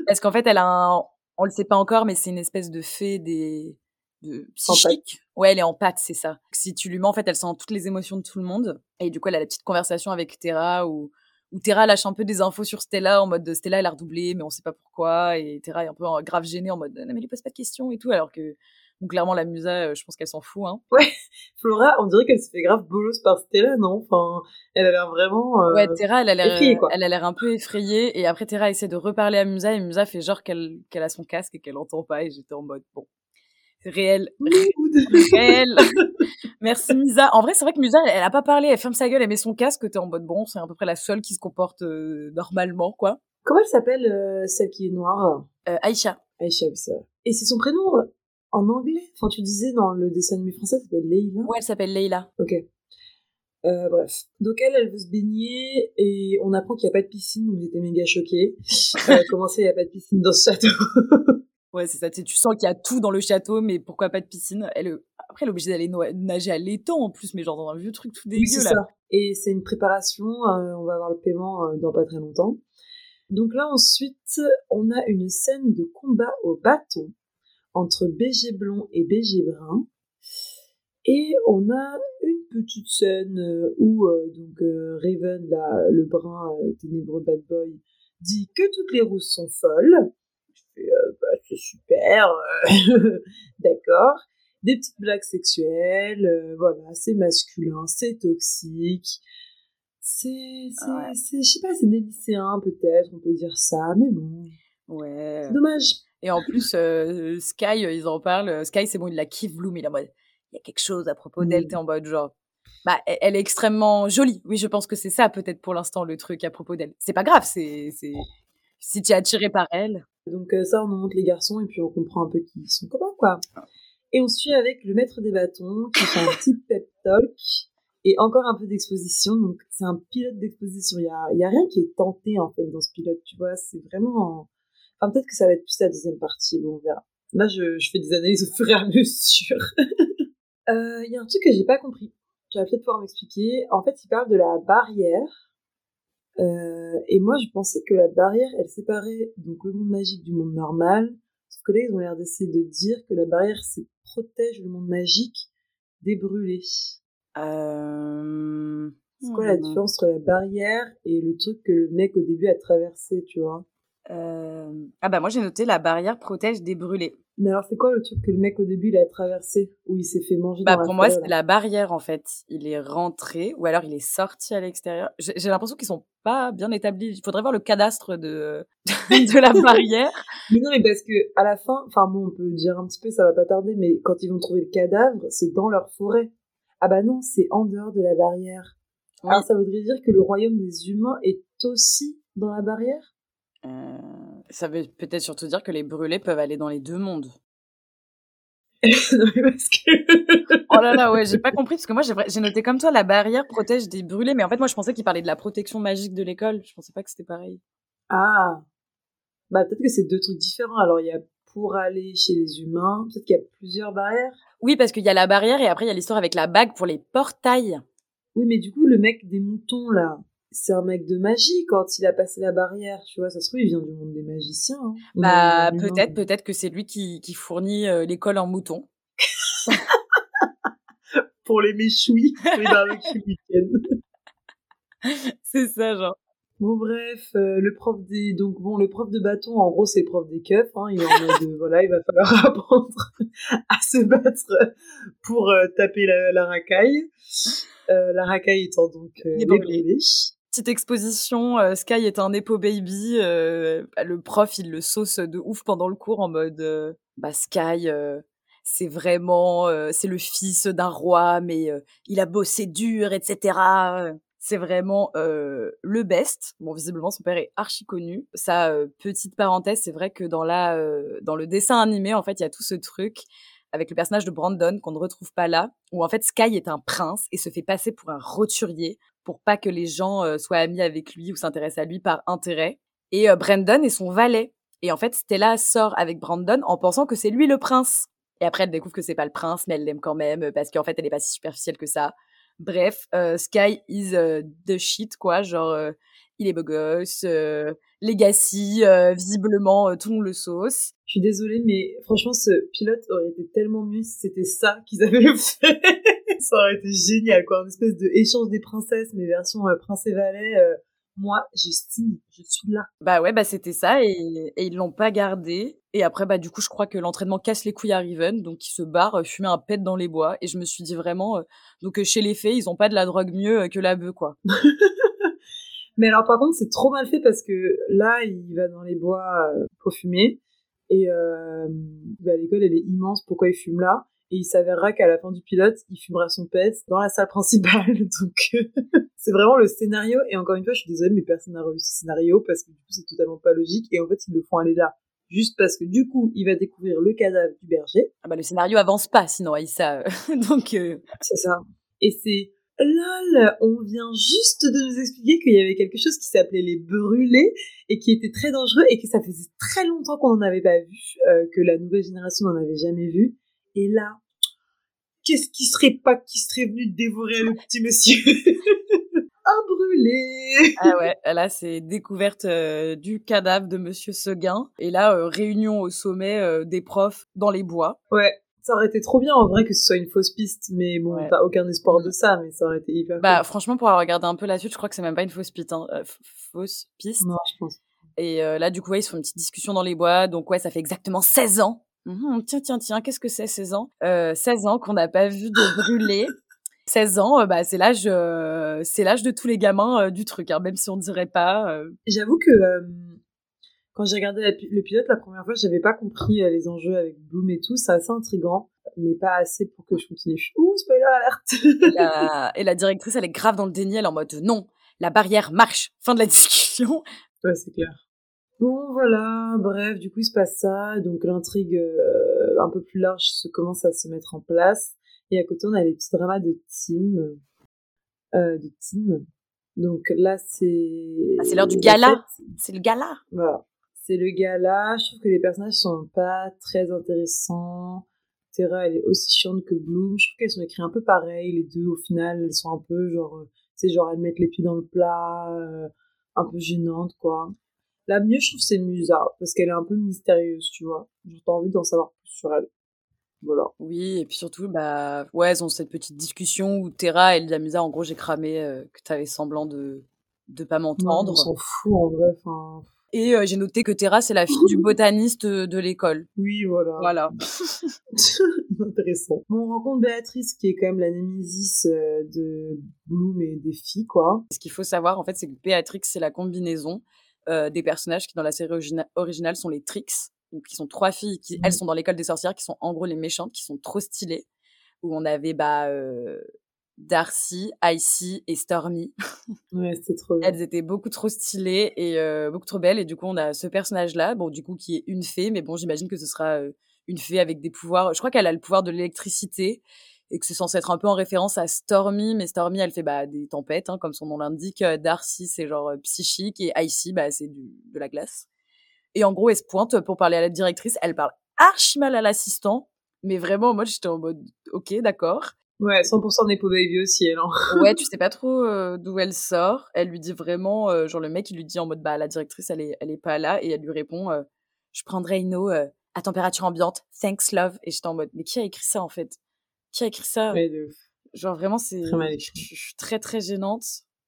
Parce qu'en fait, elle a un, on le sait pas encore, mais c'est une espèce de fée des de psychique. Ouais, elle est en pâte, c'est ça. Si tu lui mets, en fait, elle sent toutes les émotions de tout le monde. Et du coup, elle a la petite conversation avec Terra où où Terra lâche un peu des infos sur Stella en mode de Stella elle a redoublé mais on sait pas pourquoi et Terra est un peu grave gênée en mode non mais lui pose pas de questions et tout alors que donc clairement la Musa euh, je pense qu'elle s'en fout hein. Ouais, Flora on dirait qu'elle se fait grave bolos par Stella non? Enfin elle a l'air vraiment euh, Ouais, Terra elle a l'air elle a l'air un peu effrayée et après Terra essaie de reparler à Musa et Musa fait genre qu'elle qu'elle a son casque et qu'elle entend pas et j'étais en mode bon réel réel Merci Musa. En vrai, c'est vrai que Musa, elle, a pas parlé, elle ferme sa gueule, elle met son casque, t'es en mode bon, c'est à peu près la seule qui se comporte euh, normalement, quoi. Comment elle s'appelle, euh, celle qui est noire? Euh, Aïcha. Aïcha, oui, c'est. Et c'est son prénom en anglais? Enfin, tu disais dans le dessin animé français, elle s'appelle Leila Ouais, elle s'appelle Leila. Ok. bref. Donc elle, elle veut se baigner et on apprend qu'il n'y a pas de piscine, donc j'étais méga choquée. comment ça, il n'y a pas de piscine dans ce château? Ouais, c'est ça. Tu, sens qu'il y a tout dans le château, mais pourquoi pas de piscine? Elle, Après, elle est obligée d'aller nager à l'étang en plus, mais genre dans un vieux truc tout dégueu oui, là. Ça. Et c'est une préparation. Euh, on va avoir le paiement euh, dans pas très longtemps. Donc là, ensuite, on a une scène de combat au bâton entre BG Blond et BG Brun. Et on a une petite scène euh, où donc Raven, là, le brun ténébreux bad boy, dit que toutes les rousses sont folles. Euh, bah, c'est super, euh, d'accord. Des petites blagues sexuelles, euh, voilà, c'est masculin, c'est toxique. C'est, c'est, je sais pas, c'est des lycéens peut-être, on peut dire ça, mais bon. Ouais. C'est dommage. Et en plus, Sky, ils en parlent. Sky, c'est bon, il la kiffe Bloom, il est en mode, il y a quelque chose à propos d'elle, t'es en mode genre, bah, elle est extrêmement jolie. Oui, je pense que c'est ça peut-être pour l'instant le truc à propos d'elle. C'est pas grave, c'est, c'est, si tu es attiré par elle. Donc euh, ça, on nous montre les garçons et puis on comprend un peu qui sont comment quoi. Et on suit avec le maître des bâtons qui fait un petit pep talk et encore un peu d'exposition. Donc c'est un pilote d'exposition. Il y a, y a rien qui est tenté en fait dans ce pilote, tu vois. C'est vraiment. Enfin peut-être que ça va être plus la deuxième partie. Bon, on verra. Là, je, je fais des analyses au fur et à mesure. Euh, il y a un truc que j'ai pas compris. Tu vas peut-être pouvoir m'expliquer. En fait, il parle de la barrière euh, et moi, je pensais que la barrière, elle séparait donc le monde magique du monde normal. Sauf que là, ils ont l'air d'essayer de dire que la barrière, c'est protège le monde magique des brûlés. Euh... C'est quoi la hmm. différence entre la barrière et le truc que le mec au début a traversé, tu vois? Euh... Ah bah moi j'ai noté la barrière protège des brûlés. Mais alors, c'est quoi le truc que le mec au début il a traversé où il s'est fait manger bah, dans Pour moi, c'est la barrière en fait. Il est rentré ou alors il est sorti à l'extérieur. J'ai l'impression qu'ils sont pas bien établis. Il faudrait voir le cadastre de de la barrière. mais non, mais parce que à la fin, enfin bon, on peut dire un petit peu, ça va pas tarder, mais quand ils vont trouver le cadavre, c'est dans leur forêt. Ah bah non, c'est en dehors de la barrière. Alors ça voudrait dire que le royaume des humains est aussi dans la barrière? Euh, ça veut peut-être surtout dire que les brûlés peuvent aller dans les deux mondes. non, parce que... oh là là, ouais, j'ai pas compris parce que moi j'ai noté comme toi la barrière protège des brûlés, mais en fait moi je pensais qu'il parlait de la protection magique de l'école. Je pensais pas que c'était pareil. Ah, bah peut-être que c'est deux trucs différents. Alors il y a pour aller chez les humains, peut-être qu'il y a plusieurs barrières? Oui, parce qu'il y a la barrière et après il y a l'histoire avec la bague pour les portails. Oui, mais du coup le mec des moutons là, c'est un mec de magie quand il a passé la barrière, tu vois. Ça se trouve, il vient du monde des magiciens. Hein. Bah, peut-être, peut-être que c'est lui qui, qui fournit euh, l'école en mouton. Pour les méchouis, c'est ça, genre. Bon bref, euh, le prof des donc bon le prof de bâton en gros c'est le prof des keufs hein, il est en mode voilà il va falloir apprendre à se battre pour taper la, racaille. la racaille étant donc les Petite exposition, Sky est un Epo Baby. le prof, il le sauce de ouf pendant le cours en mode bah, Sky, c'est vraiment, c'est le fils d'un roi, mais il a bossé dur, etc. C'est vraiment le best. Bon, visiblement, son père est archi connu. Ça, petite parenthèse, c'est vrai que dans la, dans le dessin animé, en fait, il y a tout ce truc avec le personnage de Brandon qu'on ne retrouve pas là, où en fait Sky est un prince et se fait passer pour un roturier pour pas que les gens soient amis avec lui ou s'intéressent à lui par intérêt. Et Brandon est son valet. Et en fait, Stella sort avec Brandon en pensant que c'est lui le prince. Et après, elle découvre que c'est pas le prince, mais elle l'aime quand même euh, parce qu'en fait, elle est pas si superficielle que ça. Bref, euh, Sky is euh, the shit, quoi. Genre, il est beau gosse, Legacy, visiblement, tout le monde le sauce. Je suis désolée, mais franchement, ce pilote aurait été tellement mieux si c'était ça qu'ils avaient fait. Ça aurait été génial, quoi. Une espèce de échange des princesses, mais version prince et valet moi, j'estime, je suis là. Bah ouais, bah c'était ça, et, et ils l'ont pas gardé. Et après, bah du coup, je crois que l'entraînement casse les couilles à Riven, donc il se barre euh, fumer un pet dans les bois. Et je me suis dit vraiment, euh, donc euh, chez les fées, ils ont pas de la drogue mieux que la bœuf, quoi. Mais alors par contre, c'est trop mal fait parce que là, il va dans les bois pour fumer. Et bah, l'école, elle est immense, pourquoi il fume là? Et il s'avérera qu'à la fin du pilote, il fumera son pet dans la salle principale. Donc c'est vraiment le scénario. Et encore une fois, je suis désolée, mais personne n'a revu ce scénario parce que du coup, c'est totalement pas logique. Et en fait, ils le font aller là juste parce que du coup, il va découvrir le cadavre du berger. Ah bah le scénario avance pas sinon, Aïssa. Donc euh... c'est ça. Et c'est lol, on vient juste de nous expliquer qu'il y avait quelque chose qui s'appelait les brûlés et qui était très dangereux et que ça faisait très longtemps qu'on n'en avait pas vu, euh, que la nouvelle génération n'en avait jamais vu. Et là, qu'est-ce qui serait pas qui serait venu dévorer le petit monsieur Un brûlé Ah ouais, là c'est découverte euh, du cadavre de monsieur Seguin. Et là, euh, réunion au sommet euh, des profs dans les bois. Ouais, ça aurait été trop bien en vrai que ce soit une fausse piste, mais bon, t'as aucun espoir de ça, mais ça aurait été hyper Bah franchement, pour avoir regardé un peu la suite, je crois que c'est même pas une fausse piste. Hein. fausse piste. Non, je pense. Et là, du coup, ils se font une petite discussion dans les bois. Donc ouais, ça fait exactement 16 ans Mmh tiens, tiens, tiens, qu'est-ce que c'est 16 ans? Euh, 16 ans qu'on n'a pas vu de brûler. 16 ans, euh, bah, c'est l'âge, euh, c'est l'âge de tous les gamins euh, du truc, hein, même si on dirait pas. J'avoue que quand j'ai regardé le pilote la première fois, j'avais pas compris les enjeux avec Bloom et tout. C'est assez intrigant, mais pas assez pour que je continue. Ouh, spoiler alerte et, la, et la directrice, elle est grave dans le déni, elle est en mode non, la barrière marche. Fin de la discussion. Ouais, c'est clair. Bon, voilà, bref, du coup, il se passe ça. Donc, l'intrigue euh, un peu plus large se commence à se mettre en place. Et à côté, on a les petits dramas de team. Euh, de team. Donc là, c'est... Ah, c'est l'heure du gala C'est le gala Voilà. C'est le gala. Je trouve que les personnages sont pas très intéressants. Terra, elle est aussi chiante que Bloom. Je trouve qu'elles sont écrites un peu pareil, les deux. Au final, elles sont un peu genre... C'est euh, genre, elles mettent les pieds dans le plat, un peu gênantes, quoi. La mieux, je trouve, c'est Musa, parce qu'elle est un peu mystérieuse, tu vois. J'ai envie d'en savoir plus sur elle. Voilà. Oui, et puis surtout, bah, ouais, elles ont cette petite discussion où Terra, elle dit à Musa, en gros, j'ai cramé, euh, que t'avais semblant de, de pas m'entendre. On s'en fout, en vrai. Et euh, j'ai noté que Terra, c'est la fille du botaniste de l'école. Oui, voilà. Voilà. Intéressant. Bon, on rencontre Béatrice, qui est quand même la némésis euh, de Bloom et des filles, quoi. Ce qu'il faut savoir, en fait, c'est que Béatrix, c'est la combinaison des personnages qui dans la série originale sont les Trix, donc qui sont trois filles qui elles mmh. sont dans l'école des sorcières, qui sont en gros les méchantes, qui sont trop stylées. Où on avait bah euh, Darcy, Icy et Stormy. Ouais, c'était trop bien. Elles étaient beaucoup trop stylées et euh, beaucoup trop belles. Et du coup, on a ce personnage-là, bon, du coup, qui est une fée, mais bon, j'imagine que ce sera euh, une fée avec des pouvoirs. Je crois qu'elle a le pouvoir de l'électricité et que c'est censé être un peu en référence à Stormy, mais Stormy, elle fait bah, des tempêtes, hein, comme son nom l'indique. Euh, Darcy, c'est genre euh, psychique, et Icy, bah, c'est de la glace. Et en gros, elle se pointe pour parler à la directrice. Elle parle archi mal à l'assistant, mais vraiment, moi, j'étais en mode, ok, d'accord. Ouais, 100% Nepo Baby aussi, elle. Hein. ouais, tu sais pas trop euh, d'où elle sort. Elle lui dit vraiment, genre le mec, il lui dit en mode, bah la directrice, elle est, elle est pas là, et elle lui répond, je prendrai une eau à température ambiante, thanks love. Et j'étais en mode, mais qui a écrit ça en fait? Qui a écrit ça? Genre vraiment, c'est. Je, suis très très gênante.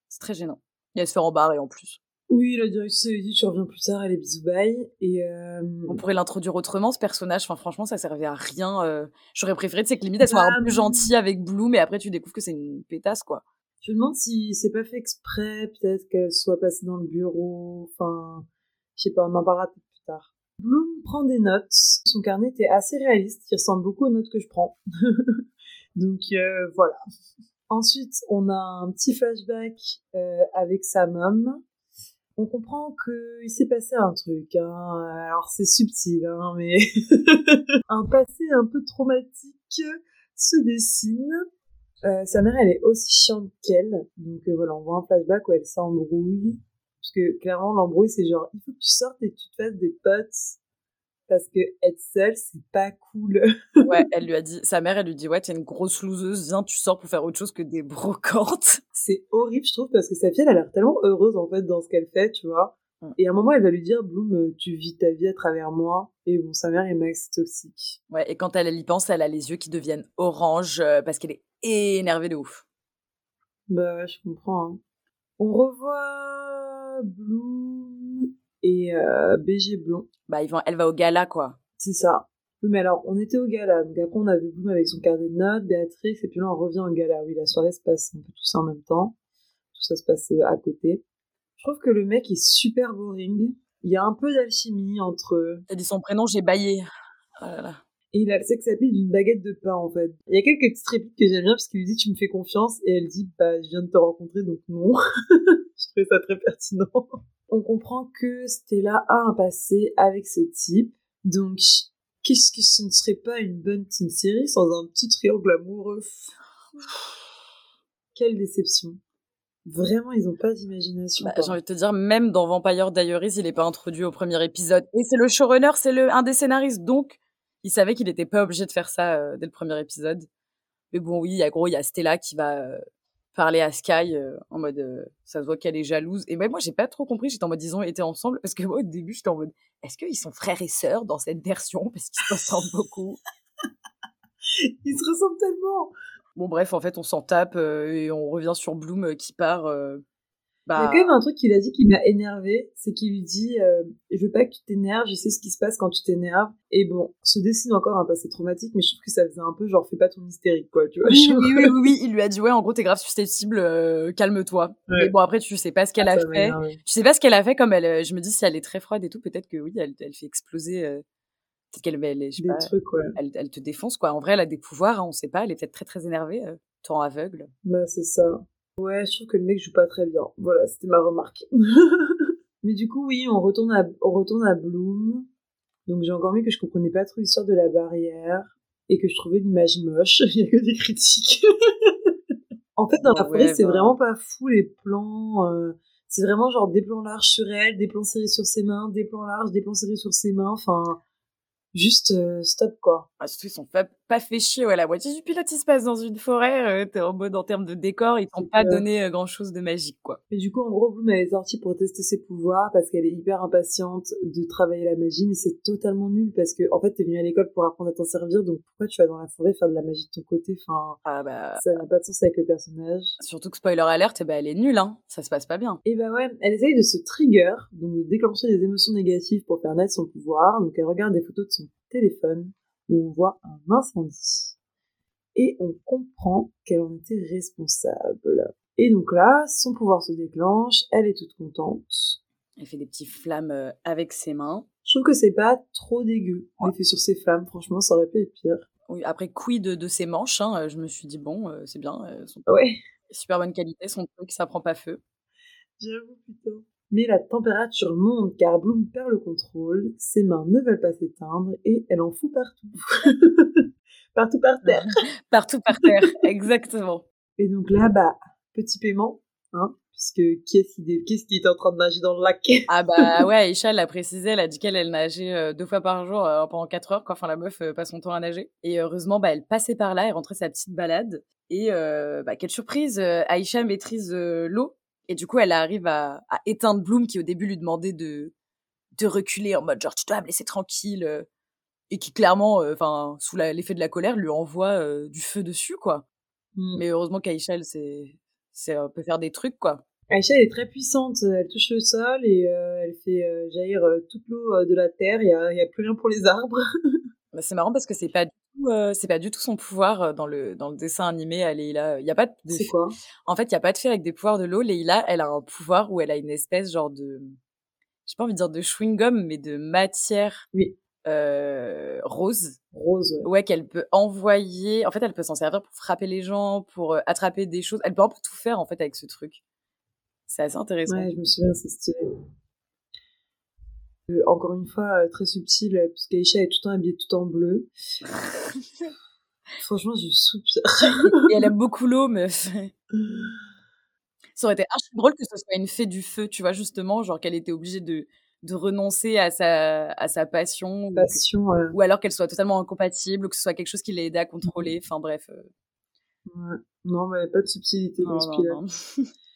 C'est très gênant. Et elle se fait rembarrer en plus. Oui, la direction s'est dit, tu reviens plus tard, allez, bisous, bye. Et euh, On pourrait l'introduire autrement, ce personnage. Enfin, franchement, ça servait à rien. euh. J'aurais préféré, tu sais, que limite, elle soit un Bah, peu gentille avec Blue, mais après, tu découvres que c'est une pétasse, quoi. Je me demande si c'est pas fait exprès, peut-être qu'elle soit passée dans le bureau, enfin, je sais pas, on en parlera plus tard. Bloom prend des notes. Son carnet était assez réaliste, il ressemble beaucoup aux notes que je prends. Donc euh, voilà. Ensuite, on a un petit flashback euh, avec sa mom. On comprend qu'il s'est passé un truc. Hein. Alors c'est subtil, hein, mais un passé un peu traumatique se dessine. Euh, sa mère, elle est aussi chiante qu'elle. Donc euh, voilà, on voit un flashback où elle s'embrouille. Puisque clairement, l'embrouille, c'est genre, il faut que tu sortes et que tu te fasses des potes. Parce que être seule, c'est pas cool. Ouais, elle lui a dit, sa mère, elle lui dit, ouais, t'es une grosse loseuse, viens, tu sors pour faire autre chose que des brocantes. c'est horrible, je trouve, parce que sa fille, elle a l'air tellement heureuse, en fait, dans ce qu'elle fait, tu vois. Mm. Et à un moment, elle va lui dire, Bloom, euh, tu vis ta vie à travers moi. Et bon, sa mère est max toxique. Ouais, et quand elle y pense, elle a les yeux qui deviennent orange euh, parce qu'elle est énervée de ouf. Bah ouais, je comprends. hein. On revoit Bloom et euh, BG Blond. Bah, ils vont, elle va au gala, quoi. C'est ça. Oui, mais alors, on était au gala. Donc après, on a vu Bloom avec son carnet de notes, Béatrix, et puis là, on revient au gala. Oui, la soirée se passe un peu tout ça en même temps. Tout ça se passe euh, à côté. Je trouve que le mec est super boring. Il y a un peu d'alchimie entre eux. T'as dit son prénom, j'ai baillé. Oh là là. Et il a le sex appeal d'une baguette de pain, en fait. Il y a quelques petites répliques que j'aime bien, parce qu'il lui dit, tu me fais confiance, et elle dit, bah, je viens de te rencontrer, donc non. je trouvais ça très pertinent. On comprend que Stella a un passé avec ce type. Donc, qu'est-ce que ce ne serait pas une bonne teen série sans un petit triangle amoureux Quelle déception. Vraiment, ils ont pas d'imagination. Bah, j'ai envie de te dire, même dans Vampire Diaries, il est pas introduit au premier épisode. Et c'est le showrunner, c'est le, un des scénaristes, donc il savait qu'il était pas obligé de faire ça euh, dès le premier épisode. Mais bon, oui, en gros, il y a Stella qui va euh, parler à Sky euh, en mode, euh, ça se voit qu'elle est jalouse. Et même moi, j'ai pas trop compris, j'étais en mode, ils ont été ensemble, parce que moi, au début, j'étais en mode, est-ce qu'ils sont frères et sœurs dans cette version? Parce qu'ils se ressemblent beaucoup. Ils se ressemblent tellement. Bon, bref, en fait, on s'en tape euh, et on revient sur Bloom euh, qui part. Euh, Il y a bah, quand même un truc qu'il a dit qui m'a énervé, c'est qu'il lui dit euh, Je veux pas que tu t'énerves, je sais ce qui se passe quand tu t'énerves. Et bon, se dessine encore un passé traumatique, mais je trouve que ça faisait un peu genre fais pas ton hystérique, quoi, tu vois. Oui, oui, oui, oui, oui, il lui a dit ouais, en gros, t'es grave susceptible, euh, calme-toi. Ouais. Mais bon, après, tu sais pas ce qu'elle a Ça m'a fait. énervé. Tu sais pas ce qu'elle a fait comme elle. euh, Je me dis si elle est très froide et tout, peut-être que oui, elle, elle fait exploser. euh, peut-être qu'elle, elle, je sais Des pas, trucs, ouais. elle, elle te défonce quoi. En vrai, elle a des pouvoirs, hein, on sait pas. Elle est peut-être très très énervée, euh, temps aveugle. Bah, c'est ça. Ouais, je trouve que le mec joue pas très bien. Voilà, c'était ma remarque. mais du coup, oui, on retourne à, on retourne à Bloom. Donc, j'ai encore mis que je comprenais pas trop l'histoire de la barrière et que je trouvais l'image moche. Il y a que des critiques. en fait, dans la Ouais, forêt, c'est vraiment pas fou les plans. euh, c'est vraiment genre des plans larges sur elle, des plans serrés sur ses mains, des plans larges, des plans serrés sur ses mains. Enfin, juste euh, stop quoi. Ah, surtout, ils sont pas, pas fait chier. Ouais, la moitié du pilote, il se passe dans une forêt. euh, T'es en mode en termes de décor, ils t'ont pas donné grand chose de magique quoi. Et du coup, en gros, Bloom, elle est sortie pour tester ses pouvoirs parce qu'elle est hyper impatiente de travailler la magie, mais c'est totalement nul parce que, en fait, t'es venue à l'école pour apprendre à t'en servir, donc pourquoi tu vas dans la forêt faire de la magie de ton côté? Enfin, Ah bah. ça n'a pas de sens avec le personnage. Surtout que spoiler alerte, eh ben, elle est nulle, hein. Ça se passe pas bien. Et bah ouais, elle essaye de se trigger, donc de déclencher des émotions négatives pour faire naître son pouvoir, donc elle regarde des photos de son téléphone où on voit un incendie. Et on comprend qu'elle en était responsable. Et donc là, son pouvoir se déclenche, elle est toute contente. Elle fait des petits flammes euh, avec ses mains. Je trouve que c'est pas trop dégueu. L'effet sur ses flammes, franchement, ça aurait pu être pire. Oui, après, quid de, de ses manches, hein, euh, je me suis dit, bon, euh, c'est bien, euh, son- Ouais, super bonne qualité, son truc, ça prend pas feu. j'avoue, putain. Mais la température monte car Bloom perd le contrôle, ses mains ne veulent pas s'éteindre et elle en fout partout. partout par terre. Partout par terre, exactement. Et donc là, bah, petit paiement, hein, puisque qui est-ce qui, dé- qu'est-ce qui est en train de nager dans le lac? Ah bah ouais, Aisha, elle l'a précisé, elle a dit qu'elle elle nageait euh, deux fois par jour euh, pendant quatre heures, quoi. Enfin, la meuf euh, passe son temps à nager. Et heureusement, bah, elle passait par là, elle rentrait sa petite balade. Et euh, bah, quelle surprise, Aisha maîtrise l'eau. Et du coup, elle arrive à, à éteindre Bloom, qui au début lui demandait de, de reculer en mode genre, tu dois me laisser tranquille. euh, et qui clairement, euh, enfin, sous l'effet de la colère, lui envoie euh, du feu dessus, quoi. Hmm. Mais heureusement elle, c'est, c'est, peut faire des trucs, quoi. Aïcha, elle est très puissante. Elle touche le sol et euh, elle fait jaillir toute l'eau de la terre. Il n'y a, y a, plus rien pour les arbres. bah, c'est marrant parce que c'est pas du tout, c'est pas du tout son pouvoir dans le dans le dessin animé. Est là. Il y a pas de. C'est quoi? En fait, il y a pas de fée avec des pouvoirs de l'eau. Leila, elle a un pouvoir où elle a une espèce genre de, j'ai pas envie de dire de chewing gum, mais de matière. Oui. Euh, rose. Rose, ouais. ouais qu'elle peut envoyer. En fait, elle peut s'en servir pour frapper les gens, pour attraper des choses. Elle peut un peu tout faire en fait avec ce truc. C'est assez intéressant. Ouais, je me souviens, c'est stylé. Euh, encore une fois, euh, très subtil, euh, puisqu'Aïcha est tout le temps habillée tout en bleu. Franchement, je soupire. Et elle aime beaucoup l'eau, mais... Ça aurait été archi drôle que ce soit une fée du feu, tu vois, justement, genre qu'elle était obligée de, de renoncer à sa, à sa passion. passion ou, ou alors qu'elle soit totalement incompatible, ou que ce soit quelque chose qui l'ait aidé à contrôler. Enfin bref. Ouais. Non, mais pas de subtilité dans ce pilote.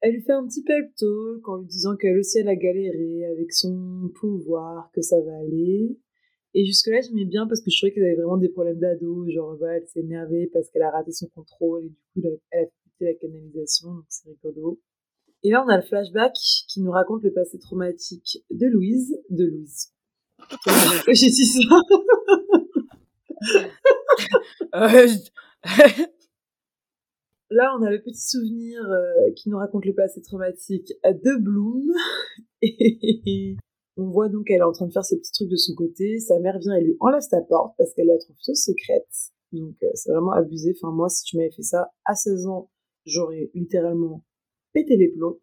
Elle lui fait un petit pep talk en lui disant qu'elle aussi elle a galéré avec son pouvoir, que ça va aller. Et jusque-là, j'aimais bien parce que je trouvais qu'elle avait vraiment des problèmes d'ado. Genre, voilà, elle s'est énervée parce qu'elle a raté son contrôle et du coup, elle a fait la canalisation, donc c'est rigolo. Et là, on a le flashback qui nous raconte le passé traumatique de Louise. De Louise. J'ai dit ça? euh, Là, on a le petit souvenir euh, qui nous raconte le passé traumatique de Bloom. Et on voit donc qu'elle est en train de faire ses petits trucs de son côté. Sa mère vient et lui enlève sa porte parce qu'elle la trouve plutôt secrète. Donc euh, c'est vraiment abusé. Enfin moi, si tu m'avais fait ça à 16 ans, j'aurais littéralement pété les plombs.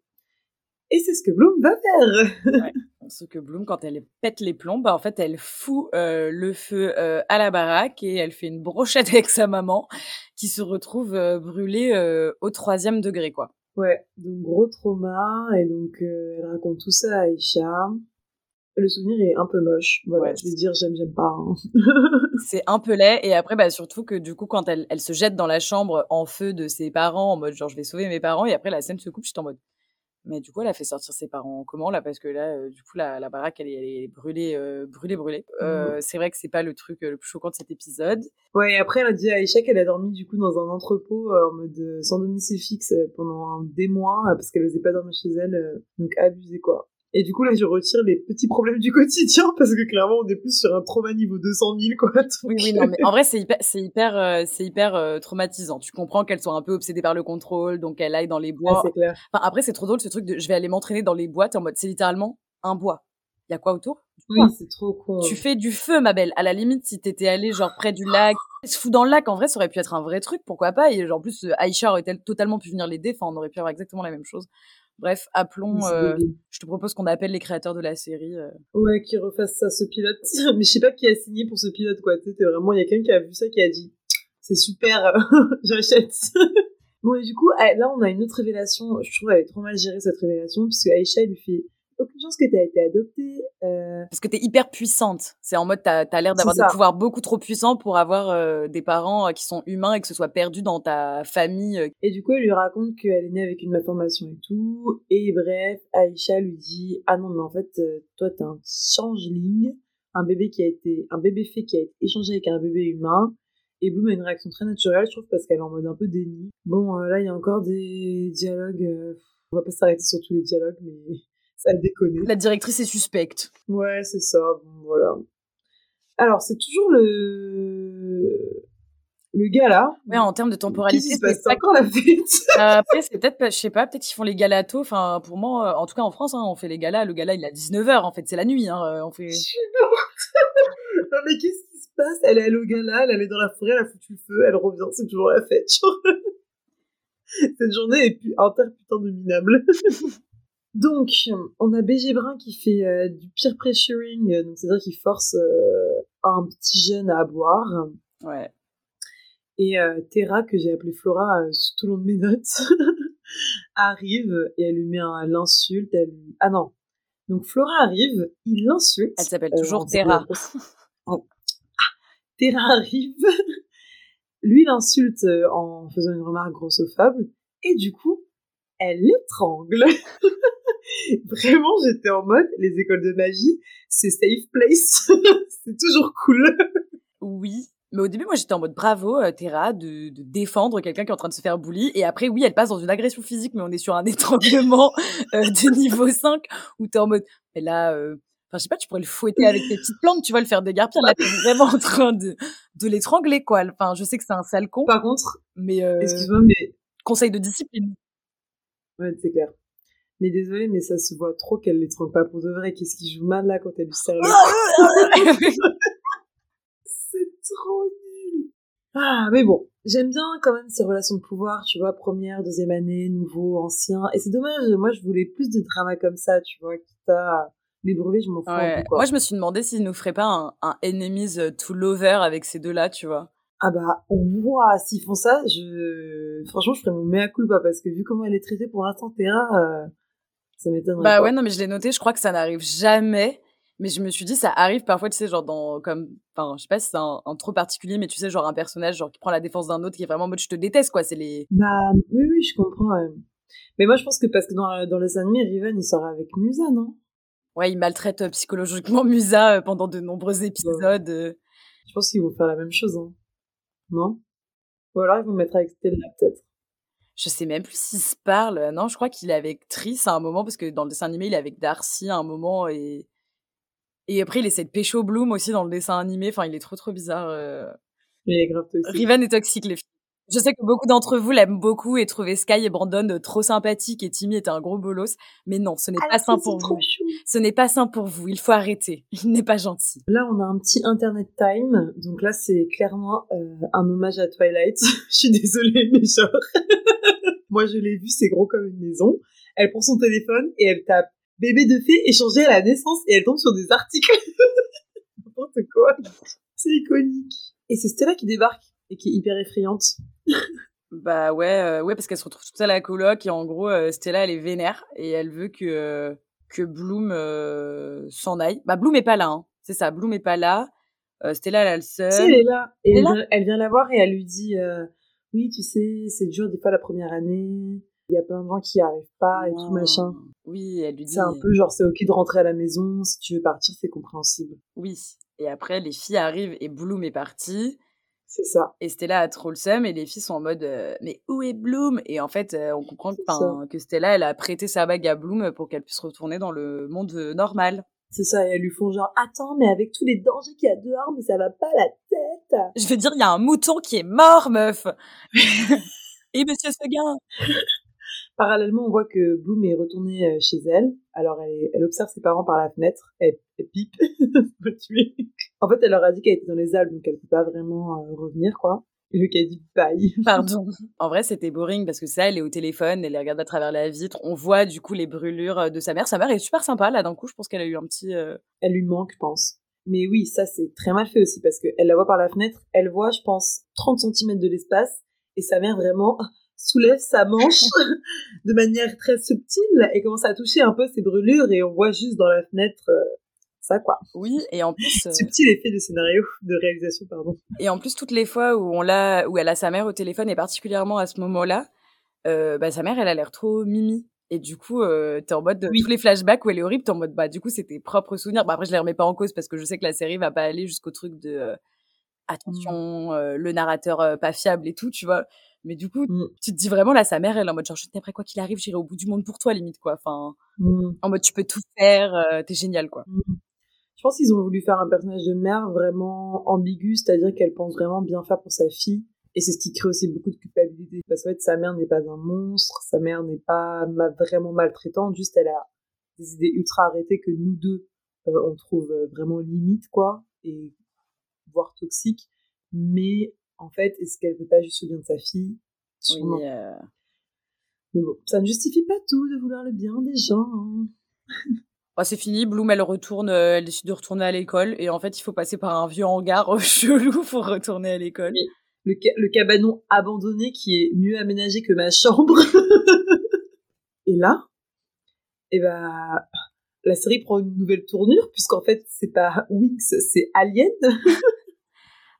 Et c'est ce que Bloom va faire. ouais. Ce que Bloom, quand elle pète les plombs, bah en fait, elle fout euh, le feu euh, à la baraque et elle fait une brochette avec sa maman qui se retrouve euh, brûlée au troisième degré, quoi. Ouais, donc gros trauma et donc elle raconte tout ça à Aïcha. Le souvenir est un peu moche. Voilà, ouais, je vais dire j'aime, j'aime pas. Hein. c'est un peu laid et après, bah surtout que du coup, quand elle, elle se jette dans la chambre en feu de ses parents, en mode genre je vais sauver mes parents et après la scène se coupe, je suis en mode mais du coup, elle a fait sortir ses parents comment? Là Parce que là, euh, du coup, la, la baraque, elle est, elle est brûlée, euh, brûlée, brûlée. Euh, mmh. C'est vrai que c'est pas le truc le plus choquant de cet épisode. Ouais, et après, elle a dit à Aïcha qu'elle a dormi du coup dans un entrepôt en mode sans domicile fixe pendant des mois parce qu'elle osait pas dormir chez elle. donc abusé quoi. Et du coup, là, je retire les petits problèmes du quotidien parce que clairement, on est plus sur un trauma niveau 200 000, quoi. Oui, oui, non, mais en vrai, c'est hyper, c'est hyper, euh, c'est hyper euh, traumatisant. Tu comprends qu'elle soit un peu obsédée par le contrôle, donc elle aille dans les bois. Ah, c'est clair. Enfin, après, c'est trop drôle ce truc de je vais aller m'entraîner dans les boîtes en mode, c'est littéralement un bois. Il y a quoi autour? Oui, c'est trop con. Tu fais du feu, ma belle. À la limite, si t'étais allée genre près du lac, se fout dans le lac, en vrai, ça aurait pu être un vrai truc, pourquoi pas? Et en plus, Aïcha aurait totalement pu venir l'aider. Enfin, on aurait pu avoir exactement la même chose. Bref, appelons. Euh, je te propose qu'on appelle les créateurs de la série. Euh. Ouais, qui refassent ça, ce pilote. Mais je sais pas qui a signé pour ce pilote, quoi. Sais, vraiment, il y a quelqu'un qui a vu ça qui a dit c'est super, j'achète. bon, et du coup, là, on a une autre révélation. Je trouve qu'elle est trop mal gérée cette révélation, puisque Aïcha lui fait aucune chance que tu été adoptée. Euh... Parce que tu es hyper puissante. C'est en mode, tu as, l'air d'avoir des pouvoirs beaucoup trop puissants pour avoir euh, des parents euh, qui sont humains et que ce soit perdu dans ta famille. euh. Et du coup, elle lui raconte qu'elle est née avec une malformation et tout. Et bref, Aïcha lui dit Ah non, mais en fait, euh, toi, t'es un changeling, un bébé qui a été, un bébé fait qui a été échangé avec un bébé humain. Et Bloom a une réaction très naturelle, je trouve, parce qu'elle est en mode un peu déni. Bon, euh, là, il y a encore des dialogues. euh, on va pas s'arrêter sur tous les dialogues, mais ça a déconné. La directrice est suspecte. Ouais, c'est ça. Bon, voilà. Alors, c'est toujours le le gars là. Ouais, en termes de temporalité, c'est pas encore la fête. euh, après, c'est peut-être, je sais pas, peut-être qu'ils font les galas tôt. Enfin, pour moi, euh, en tout cas en France, hein, on fait les galas. Le gala, il est à 19h. En fait, c'est la nuit. Hein, on fait. Je suis morte. non, mais qu'est-ce qui se passe? Elle est allée au gala, elle est dans la forêt, elle a foutu le feu, elle revient, c'est toujours la fête. Cette journée est inter putain de minable. Donc, on a BG Brun qui fait euh, du peer pressuring, euh, donc c'est-à-dire qu'il force euh, un petit jeune à boire. Ouais. Et euh, Terra, que j'ai appelée Flora tout le long de mes notes, arrive et elle lui met un l'insulte. Elle... Ah non. Donc Flora arrive, il l'insulte. Elle s'appelle toujours Terra. Oh. Ah, Terra arrive, lui l'insulte en faisant une remarque grossophobe, et du coup, elle l'étrangle. Vraiment, j'étais en mode, les écoles de magie, c'est safe place, c'est toujours cool. Oui, Mais au début, moi, j'étais en mode bravo, euh, Terra, de, de défendre quelqu'un qui est en train de se faire bully. Et après, oui, elle passe dans une agression physique, mais on est sur un étranglement euh, de niveau 5 où t'es en mode, mais là, euh, enfin, je sais pas, tu pourrais le fouetter avec tes petites plantes, tu vas le faire dégarpir. Là, t'es vraiment en train de, de l'étrangler, quoi. Enfin, je sais que c'est un sale con. Par contre, mais, euh, excuse-moi, mais. Conseil de discipline. Ouais, c'est clair. Mais désolé, mais ça se voit trop qu'elle l'étrangle pas pour de vrai. Qu'est-ce qui joue mal là quand elle lui serre le C'est trop nul. Ah, mais bon, j'aime bien quand même ces relations de pouvoir, tu vois, première, deuxième année, nouveau, ancien. Et c'est dommage, moi je voulais plus de drama comme ça, tu vois, quitte à les brûler, je m'en fous. Ouais. Moi, je me suis demandé s'ils nous feraient pas un, un enemies to lover avec ces deux-là, tu vois. Ah bah, ouah, s'ils font ça, je... franchement, je ferais mon mea culpa parce que vu comment elle est traitée pour l'instant, Terra, euh, ça m'étonnerait. Bah pas. ouais, non, mais je l'ai noté, je crois que ça n'arrive jamais. Mais je me suis dit, ça arrive parfois, tu sais, genre dans, comme, enfin, je sais pas si c'est un, un trop particulier, mais tu sais, genre un personnage, genre qui prend la défense d'un autre, qui est vraiment en mode, je te déteste, quoi, c'est les... Bah, oui, oui, je comprends. ouais. Mais moi, je pense que parce que dans, dans les animés, Riven, il sort avec Musa, non? Ouais, ils maltraitent euh, psychologiquement Musa euh, pendant de nombreux épisodes. euh. Je pense qu'ils vont faire la même chose, hein. Non? Ou alors ils vont mettre avec Stella, peut-être. Je sais même plus s'ils se parlent. Non, je crois qu'il est avec Triss à un moment, parce que dans le dessin animé, il est avec Darcy à un moment, et... Et après, il essaie de pécho Bloom aussi dans le dessin animé. Enfin, il est trop, trop bizarre. euh. Mais il est grave toxique. Riven est toxique, les filles. Je sais que beaucoup d'entre vous l'aiment beaucoup et trouvaient Sky et Brandon euh, trop sympathiques et Timmy était un gros bolos. Mais non, ce n'est Ah, pas sain pour vous. chou. Ce n'est pas sain pour vous. Il faut arrêter. Il n'est pas gentil. Là, on a un petit internet time. Donc là, c'est clairement euh, un hommage à Twilight. je suis désolée, mais genre... Moi, je l'ai vu, c'est gros comme une maison. Elle prend son téléphone et elle tape bébé de fée échangé à la naissance et elle tombe sur des articles. N'importe quoi. C'est iconique. Et c'est Stella qui débarque et qui est hyper effrayante. Bah ouais, euh, ouais, parce qu'elle se retrouve toute seule à la coloc et en gros, euh, Stella, elle est vénère et elle veut que, euh, que Bloom s'en aille. Bah Bloom est pas là, hein. C'est ça, Bloom est pas là. Stella, elle a le seum. Tu sais, elle est là. Et Elle est elle, là vient, elle vient la voir et elle lui dit Oui, tu sais, c'est dur des fois la première année. Il y a plein de gens qui n'y arrivent pas et tout machin. Oui, elle lui dit. C'est un peu genre, c'est ok de rentrer à la maison. Si tu veux partir, c'est compréhensible. Oui. Et après, les filles arrivent et Bloom est parti. C'est ça. Et Stella a trop le seum et les filles sont en mode euh, mais où est Bloom? Et en fait, euh, on comprend que, que Stella, elle a prêté sa bague à Bloom pour qu'elle puisse retourner dans le monde euh, normal. C'est ça. Et elles lui font genre Attends, mais avec tous les dangers qu'il y a dehors, mais ça va pas la tête. Je veux dire, il y a un mouton qui est mort, meuf Et monsieur Seguin Parallèlement, on voit que Bloom est retournée chez elle. Alors, elle, elle observe ses parents par la fenêtre. Elle, elle pipe. Tuer. En fait, elle leur a dit qu'elle était dans les Alpes, donc elle peut pas vraiment euh, revenir, quoi. Et le a dit bye. Pardon. En vrai, c'était boring parce que ça, elle est au téléphone, elle les regarde à travers la vitre. On voit du coup les brûlures euh, de sa mère. Sa mère est super sympa là. D'un coup, je pense qu'elle a eu un petit. euh, elle lui manque, je pense. Mais oui, ça c'est très mal fait aussi parce qu'elle la voit par la fenêtre, elle voit, je pense, 30 cm de l'espace et sa mère vraiment soulève sa manche de manière très subtile et commence à toucher un peu ses brûlures et on voit juste dans la fenêtre euh, ça quoi. Oui, et en plus. euh, Subtil effet de scénario, de réalisation, pardon. Et en plus, toutes les fois où on l'a, où elle a sa mère au téléphone, et particulièrement à ce moment-là, euh, bah, sa mère, elle a l'air trop mimi. Et du coup, euh, t'es en mode, Oui. tous les flashbacks où elle est horrible, t'es en mode, bah, du coup, c'est tes propres souvenirs. Bah, après, je les remets pas en cause parce que je sais que la série va pas aller jusqu'au truc de, euh, attention, euh, le narrateur euh, pas fiable et tout, tu vois. Mais du coup, Mm. tu te dis vraiment, là, sa mère, elle est en mode, genre, je après quoi qu'il arrive, j'irai au bout du monde pour toi, limite, quoi. Enfin, Mm. en mode, tu peux tout faire, euh, t'es génial, quoi. Je pense qu'ils ont voulu faire un personnage de mère vraiment ambigu, c'est-à-dire qu'elle pense vraiment bien faire pour sa fille. Et c'est ce qui crée aussi beaucoup de culpabilité. Parce qu'en fait, sa mère n'est pas un monstre, sa mère n'est pas vraiment maltraitante, juste elle a des idées ultra arrêtées que nous deux, euh, on trouve euh, vraiment limite, quoi, et voire toxiques. Mais en fait, est-ce qu'elle veut pas juste le bien de sa fille? Sûrement. Oui, euh, Mais bon, ça ne justifie pas tout de vouloir le bien des gens. hein. Bah, c'est fini, Bloom elle retourne, euh, elle décide de retourner à l'école et en fait il faut passer par un vieux hangar euh, chelou pour retourner à l'école. Le, ca- le cabanon abandonné qui est mieux aménagé que ma chambre. Et là, eh ben, la série prend une nouvelle tournure puisqu'en fait c'est pas Wings, c'est Alien.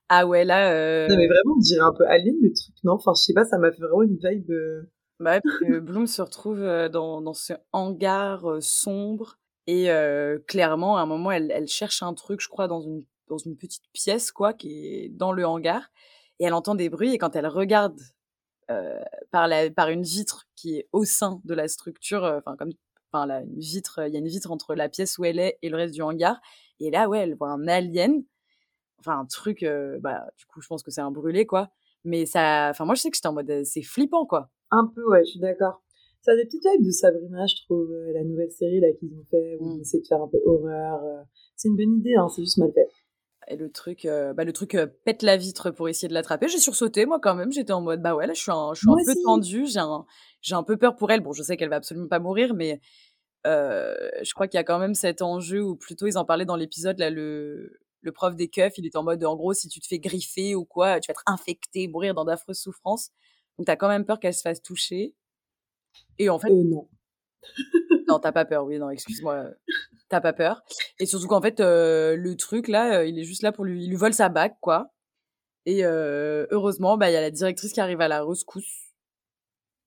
Ah ouais là, euh... Non mais vraiment, on dirait un peu Alien le truc, non? Enfin je sais pas, ça m'a fait vraiment une vibe. euh, bah Bloom se retrouve dans, dans ce hangar sombre et euh, clairement à un moment elle, elle cherche un truc je crois dans une dans une petite pièce, quoi, qui est dans le hangar. Et elle entend des bruits. Et quand elle regarde euh, par, la, par une vitre qui est au sein de la structure, enfin, comme enfin, la, une vitre, il y a une vitre entre la pièce où elle est et le reste du hangar. Et là, ouais, elle voit un alien. Enfin, un truc, bah, du coup, je pense que c'est un brûlé, quoi. Mais ça, enfin, moi, je sais que j'étais en mode, c'est flippant, quoi. Un peu, ouais, je suis d'accord. Ça a des petites vibes de Sabrina, je trouve, la nouvelle série là qu'ils ont fait, où mmh. ils essaient de faire un peu horreur. C'est une bonne idée, hein, c'est juste mal fait. Et le truc, euh, bah, le truc euh, pète la vitre pour essayer de l'attraper. J'ai sursauté, moi, quand même. J'étais en mode, bah ouais, là, je suis un, je suis un peu tendue. J'ai un, j'ai un peu peur pour elle. Bon, je sais qu'elle va absolument pas mourir, mais euh, je crois qu'il y a quand même cet enjeu, ou plutôt, ils en parlaient dans l'épisode, là, le, le prof des keufs, il est en mode, en gros, si tu te fais griffer ou quoi, tu vas être infecté, mourir dans d'affreuses souffrances. Donc, t'as quand même peur qu'elle se fasse toucher. Et en fait. non. non, t'as pas peur, oui, non, excuse-moi t'as pas peur. Et surtout qu'en fait, euh, le truc là, euh, il est juste là pour lui, il lui vole sa bague, quoi. Et euh, heureusement, bah il y a la directrice qui arrive à la rescousse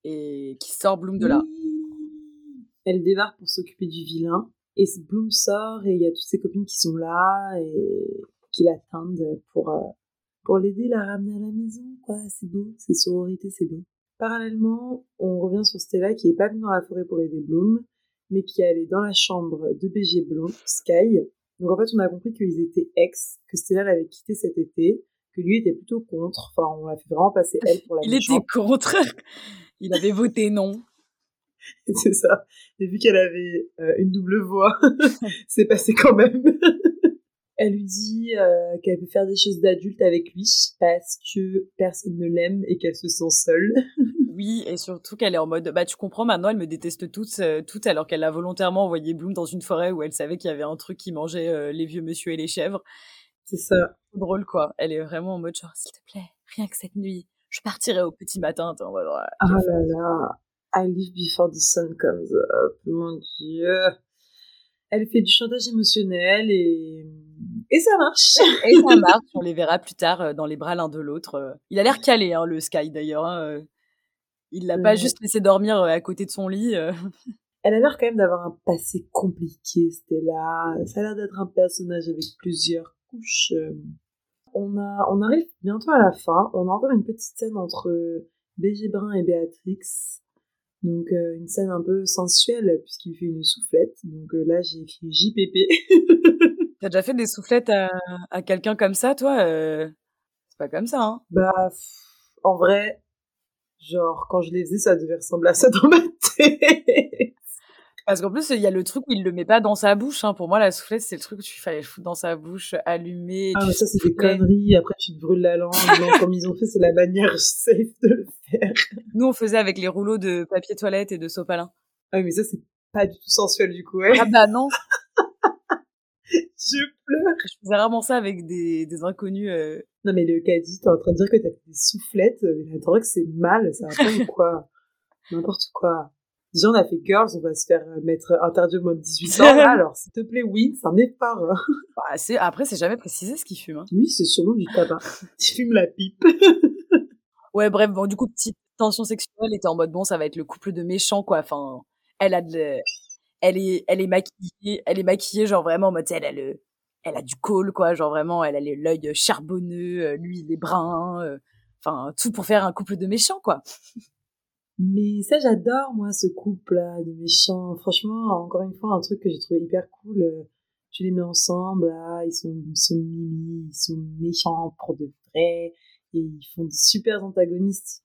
et qui sort Bloom de là. Elle débarque pour s'occuper du vilain et Bloom sort et il y a toutes ses copines qui sont là et qui l'attendent pour pour l'aider la ramener à la maison, quoi. C'est beau, c'est sororité, c'est beau. Parallèlement, on revient sur Stella qui est pas venue dans la forêt pour aider Bloom mais qui allait dans la chambre de BG Blond, Sky. Donc en fait, on a compris qu'ils étaient ex, que Stella l'avait quitté cet été, que lui était plutôt contre. Enfin, on l'a fait vraiment passer elle pour la Il était contre. Il avait voté non. C'est ça. Et vu qu'elle avait euh, une double voix, c'est passé quand même. Elle lui dit euh, qu'elle peut faire des choses d'adulte avec lui parce que personne ne l'aime et qu'elle se sent seule. Oui, et surtout qu'elle est en mode, bah tu comprends, maintenant elle me déteste toutes, euh, toutes alors qu'elle a volontairement envoyé Bloom dans une forêt où elle savait qu'il y avait un truc qui mangeait euh, les vieux monsieur et les chèvres. C'est ça. Drôle quoi. Elle est vraiment en mode genre, s'il te plaît, rien que cette nuit, je partirai au petit matin. En mode, ah là là, I live before the sun comes up, mon dieu. Elle fait du chantage émotionnel et et ça marche. et ça marche. On les verra plus tard euh, dans les bras l'un de l'autre. Il a l'air calé, hein, le Sky d'ailleurs. Hein, il l'a pas juste laissé dormir euh, à côté de son lit. Euh. Elle a l'air quand même d'avoir un passé compliqué, Stella. Ça a l'air d'être un personnage avec plusieurs couches. Euh. On, a, on arrive bientôt à la fin. On a encore une petite scène entre BG Brun et Béatrix. Donc une scène un peu sensuelle puisqu'il fait une soufflette. Donc là j'ai écrit JPP. T'as déjà fait des soufflettes à, à quelqu'un comme ça, toi C'est pas comme ça, hein Bah, en vrai, Genre, quand je les faisais, ça devait ressembler à ça dans ma tête. Parce qu'en plus, il y a le truc où il le met pas dans sa bouche. Hein. Pour moi, la soufflette, c'est le truc où tu fallait foutre dans sa bouche, allumer. Ah, mais ça, c'est des conneries. Après, tu te brûles la langue. comme ils ont fait, c'est la manière safe de le faire. Nous, on faisait avec les rouleaux de papier toilette et de sopalin. Ah, mais ça, c'est pas du tout sensuel, du coup, ouais. Ah, bah non. je pleure. Je faisais rarement ça avec des, des inconnus. Euh... Non, mais le caddie, t'es en train de dire que t'as des soufflettes, mais attends que c'est mal, ça va pas ou quoi? N'importe quoi. Déjà, on a fait Girls, on va se faire euh, mettre interdit au mode 18 ans. Alors, s'il te plaît, oui, c'est un effort. Hein. Bah, c'est, après, c'est jamais précisé ce qu'il fume. Hein. Oui, c'est sûrement du tabac. Tu fumes la pipe. ouais, bref, bon, du coup, petite tension sexuelle, était en mode, bon, ça va être le couple de méchants, quoi. Enfin, elle a de, elle est, elle est maquillée, elle est maquillée, genre vraiment en mode, elle a le, elle a du col, quoi, genre vraiment, elle a l'œil charbonneux, euh, lui il est brun, euh, enfin tout pour faire un couple de méchants, quoi. Mais ça, j'adore moi ce couple-là de méchants. Franchement, encore une fois, un truc que j'ai trouvé hyper cool. Euh, tu les mets ensemble, là, ils sont, ils sont mimi, ils sont méchants pour de vrai, et ils font des super antagonistes.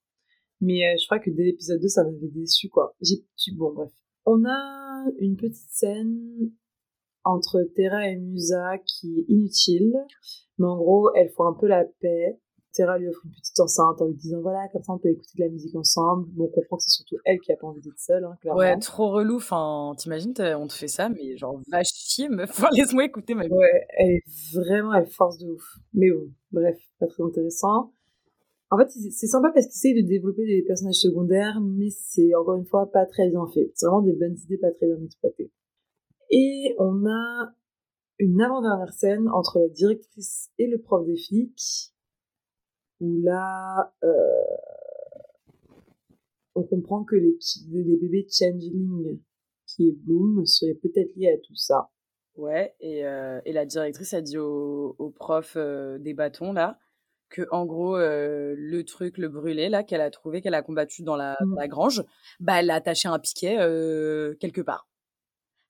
Mais je crois que dès l'épisode 2, ça m'avait déçu, quoi. J'ai, bon, bref. On a une petite scène entre Terra et Musa qui est inutile, mais en gros, elles font un peu la paix. Terra lui offre une petite enceinte en lui disant voilà, comme ça on peut écouter de la musique ensemble. Bon, on comprend que c'est surtout elle qui a pas envie d'être seule, hein, clairement. Ouais, trop relou. Enfin, t'imagines, on te fait ça, mais genre, va chier, meuf. laisse-moi écouter ma Ouais, elle est vraiment, elle force de ouf. Mais bon, bref, pas très intéressant. En fait, c'est sympa parce qu'ils essayent de développer des personnages secondaires, mais c'est encore une fois pas très bien fait. C'est vraiment des bonnes idées pas très bien exploitées. Et on a une avant-dernière scène entre la directrice et le prof des flics, où là, euh, on comprend que les, les bébés changeling qui est Bloom seraient peut-être liés à tout ça. Ouais, et, euh, et la directrice a dit au, au prof euh, des bâtons, là, que en gros, euh, le truc, le brûlé, là, qu'elle a trouvé, qu'elle a combattu dans la, Mmh. la grange, bah, elle l'a attaché à un piquet euh, quelque part.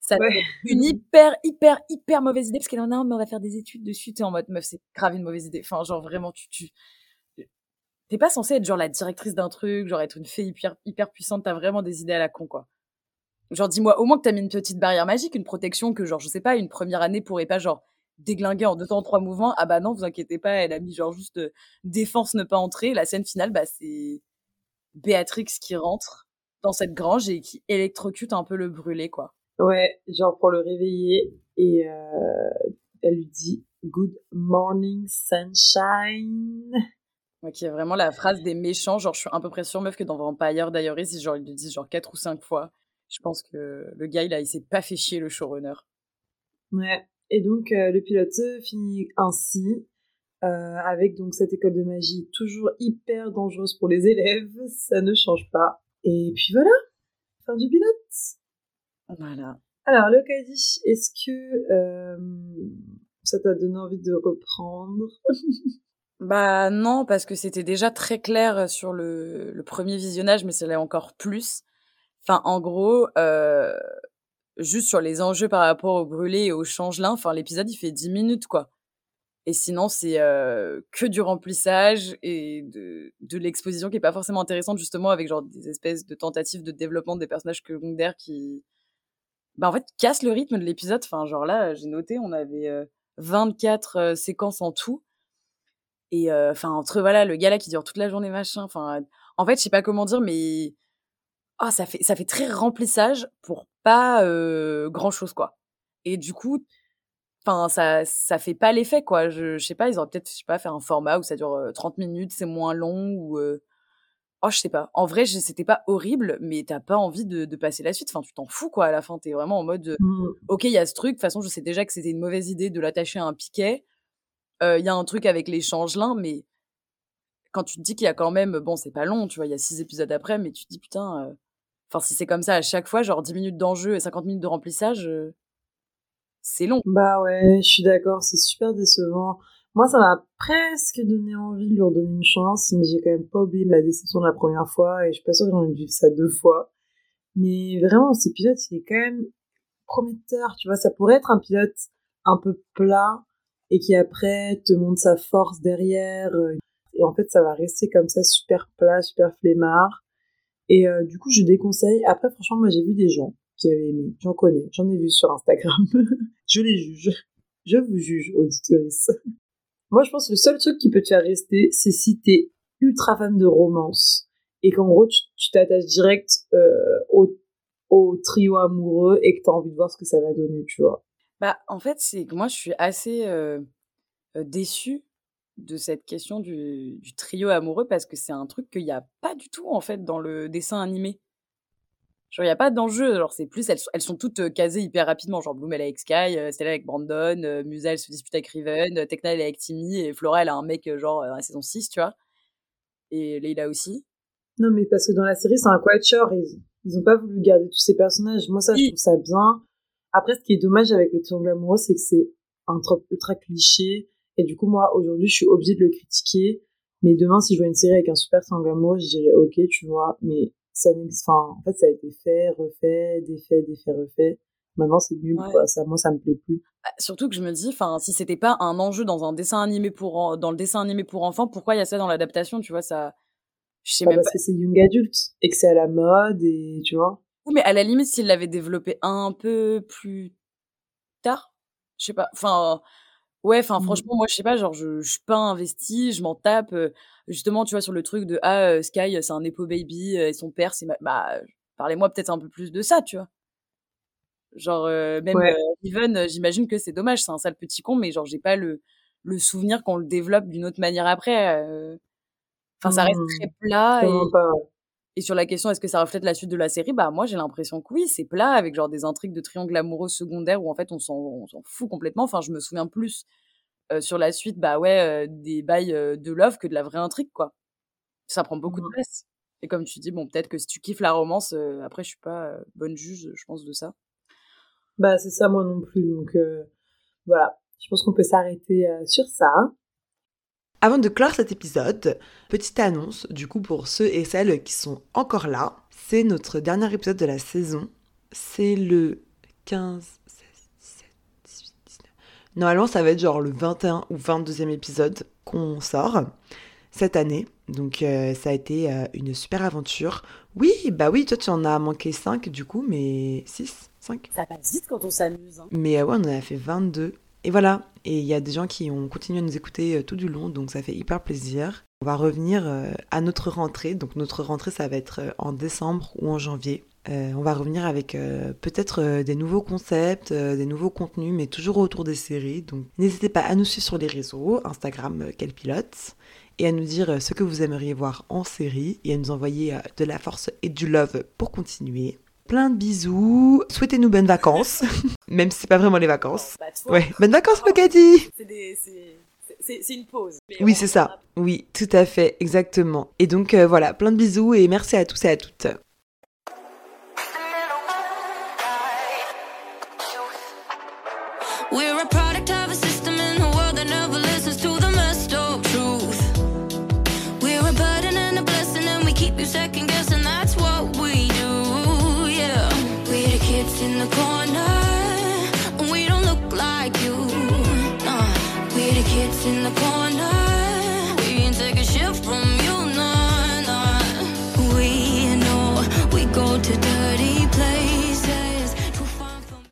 Ça Ouais. une hyper, hyper, hyper mauvaise idée, parce qu'elle en a un, mais on va faire des études dessus, t'es en mode, meuf, c'est grave une mauvaise idée. Enfin, genre, vraiment, tu... tu... T'es pas censée être genre la directrice d'un truc, genre être une fée hyper, hyper puissante, t'as vraiment des idées à la con, quoi. Genre, dis-moi au moins que t'as mis une petite barrière magique, une protection que, genre, je sais pas, une première année pourrait pas, genre, déglinguer en deux temps, trois mouvements. Ah bah non, vous inquiétez pas, elle a mis, genre, juste euh, défense, ne pas entrer. La scène finale, bah, c'est Béatrix qui rentre dans cette grange et qui électrocute un peu le brûlé, quoi. Ouais, genre pour le réveiller. Et euh, elle lui dit Good morning, sunshine. Ouais, qui est vraiment la phrase des méchants. Genre, je suis à peu près sûre, meuf, que dans Vampire Diaries, si genre, ils le disent genre quatre ou cinq fois. Je pense que le gars, il, a, il s'est pas fait chier, le showrunner. Ouais. Et donc, euh, le pilote finit ainsi, euh, avec donc cette école de magie toujours hyper dangereuse pour les élèves. Ça ne change pas. Et puis voilà, fin du pilote. Voilà. Alors, le est-ce que euh, ça t'a donné envie de reprendre? Bah non, parce que c'était déjà très clair sur le, le premier visionnage, mais ça l'est encore plus. Enfin, en gros, euh, juste sur les enjeux par rapport au brûlé et au changelin, enfin, l'épisode, il fait 10 minutes, quoi. Et sinon, c'est euh, que du remplissage et de, l'exposition qui est pas forcément intéressante, justement, avec genre des espèces de tentatives de développement des personnages secondaires qui, bah, en fait, cassent le rythme de l'épisode. Enfin, genre là, j'ai noté, on avait euh, 24 euh, séquences en tout. Et euh, enfin, entre voilà, le gars là qui dure toute la journée, machin. Enfin, en fait, je sais pas comment dire, mais ah, ça fait ça fait très remplissage pour pas euh, grand chose quoi. Et du coup, enfin, ça ça fait pas l'effet quoi. Je, je sais pas, ils auraient peut-être je sais pas faire un format où ça dure euh, 30 minutes, c'est moins long ou euh, oh je sais pas. En vrai, c'était pas horrible, mais t'as pas envie de, de passer la suite. Enfin, tu t'en fous quoi à la fin. T'es vraiment en mode Hmm. ok, il y a ce truc. De toute façon, je sais déjà que c'était une mauvaise idée de l'attacher à un piquet. Euh, Il y a un truc avec les changelins, mais quand tu te dis qu'il y a quand même, bon, c'est pas long, tu vois, il y a six épisodes après, mais tu te dis, putain, enfin, si c'est comme ça à chaque fois, genre 10 minutes d'enjeu et 50 minutes de remplissage, euh, c'est long. Bah ouais, je suis d'accord, c'est super décevant. Moi, ça m'a presque donné envie de lui redonner une chance, mais j'ai quand même pas oublié ma déception de la première fois, et je suis pas sûre que j'ai envie de ça deux fois. Mais vraiment, ce pilote, il est quand même prometteur, tu vois, ça pourrait être un pilote un peu plat, et qui après te montre sa force derrière, euh, et en fait, ça va rester comme ça, super plat, super flemmard. Et euh, du coup, je déconseille. Après, franchement, moi, j'ai vu des gens qui avaient aimé. J'en connais. J'en ai vu sur Instagram. je les juge. Je vous juge, auditeurice. moi, je pense que le seul truc qui peut te faire rester, c'est si t'es ultra fan de romance et qu'en gros, tu t'attaches direct euh, au, trio amoureux et que t'as envie de voir ce que ça va donner, tu vois. Bah, en fait, c'est que moi, je suis assez euh, déçue de cette question du, du trio amoureux parce que c'est un truc qu'il n'y a pas du tout, en fait, dans le dessin animé. Genre, il n'y a pas d'enjeu. Genre, c'est plus, elles, sont- elles sont toutes euh, casées hyper rapidement. Genre, Bloom, elle est avec Sky, euh, Stella avec Brandon, euh, Musa, elle se dispute avec Riven, euh, Tekna, elle est avec Timmy, et Flora, elle a un mec, genre, à la saison 6, tu vois. Et Leila aussi. Non, mais parce que dans la série, c'est un quatuor. Ils, ils ont pas voulu garder tous ces personnages. Moi, ça, je trouve ça bien. Après, ce qui est dommage avec le triangle amoureux, c'est que c'est un trop ultra cliché. Et du coup, moi, aujourd'hui, je suis obligée de le critiquer. Mais demain, si je vois une série avec un super triangle amoureux, je dirais ok, tu vois. Mais ça enfin, en fait, ça a été fait, refait, défait, défait, refait. Maintenant, c'est nul, Ouais. quoi. Ça, moi, ça me plaît plus. Bah, surtout que je me dis, enfin, si c'était pas un enjeu dans un dessin animé pour, en- dans le dessin animé pour enfants, pourquoi il y a ça dans l'adaptation, tu vois, ça, je sais même parce pas. que c'est young adulte et que c'est à la mode et tu vois. Oui, mais à la limite, s'il l'avait développé un peu plus tard, je sais pas, enfin, ouais, enfin, Mm. franchement, moi, je sais pas, genre, je, je suis pas investie, je m'en tape, euh, justement, tu vois, sur le truc de, ah, euh, Sky, c'est un Nepo Baby, euh, et son père, c'est, ma- bah, parlez-moi peut-être un peu plus de ça, tu vois. Genre, euh, même Ouais. euh, euh, j'imagine que c'est dommage, c'est un sale petit con, mais genre, j'ai pas le, le souvenir qu'on le développe d'une autre manière après. euh. Enfin, ça reste Mm. très plat. Et, Vraiment pas, ouais. Et sur la question, est-ce que ça reflète la suite de la série? Bah, moi, j'ai l'impression que oui, c'est plat, avec genre des intrigues de triangle amoureux secondaires où en fait, on s'en, on s'en fout complètement. Enfin, je me souviens plus euh, sur la suite, bah ouais, euh, des bails euh, de love que de la vraie intrigue, quoi. Ça prend beaucoup de place. Et comme tu dis, bon, peut-être que si tu kiffes la romance, euh, après, je suis pas euh, bonne juge, je pense, de ça. Bah, c'est ça, moi non plus. Donc, euh, voilà. Je pense qu'on peut s'arrêter euh, sur ça. Avant de clore cet épisode, petite annonce, du coup, pour ceux et celles qui sont encore là. C'est notre dernier épisode de la saison. C'est le 15, 16, 17, 18, 19. Normalement, ça va être genre le 21 ou 22e épisode qu'on sort cette année. Donc euh, ça a été euh, une super aventure. Oui, bah oui, toi tu en as manqué 5 du coup, mais 6, 5. Ça passe vite quand on s'amuse. Hein. Mais euh, ouais, on en a fait 22. Et voilà, et il y a des gens qui ont continué à nous écouter tout du long, donc ça fait hyper plaisir. On va revenir à notre rentrée, donc notre rentrée ça va être en décembre ou en janvier. on va revenir avec peut-être des nouveaux concepts, des nouveaux contenus, mais toujours autour des séries. Donc n'hésitez pas à nous suivre sur les réseaux, Instagram, Quel Pilote et à nous dire euh, ce que vous aimeriez voir en série et à nous envoyer euh, de la force et du love pour continuer. Plein de bisous, souhaitez-nous bonnes vacances, même si c'est pas vraiment les vacances. Bah, ouais, bonnes vacances, Locati C'est une pause. Oui, c'est ça. Oui, tout à fait, exactement. Et donc euh, voilà, plein de bisous et merci à tous et à toutes. In the corner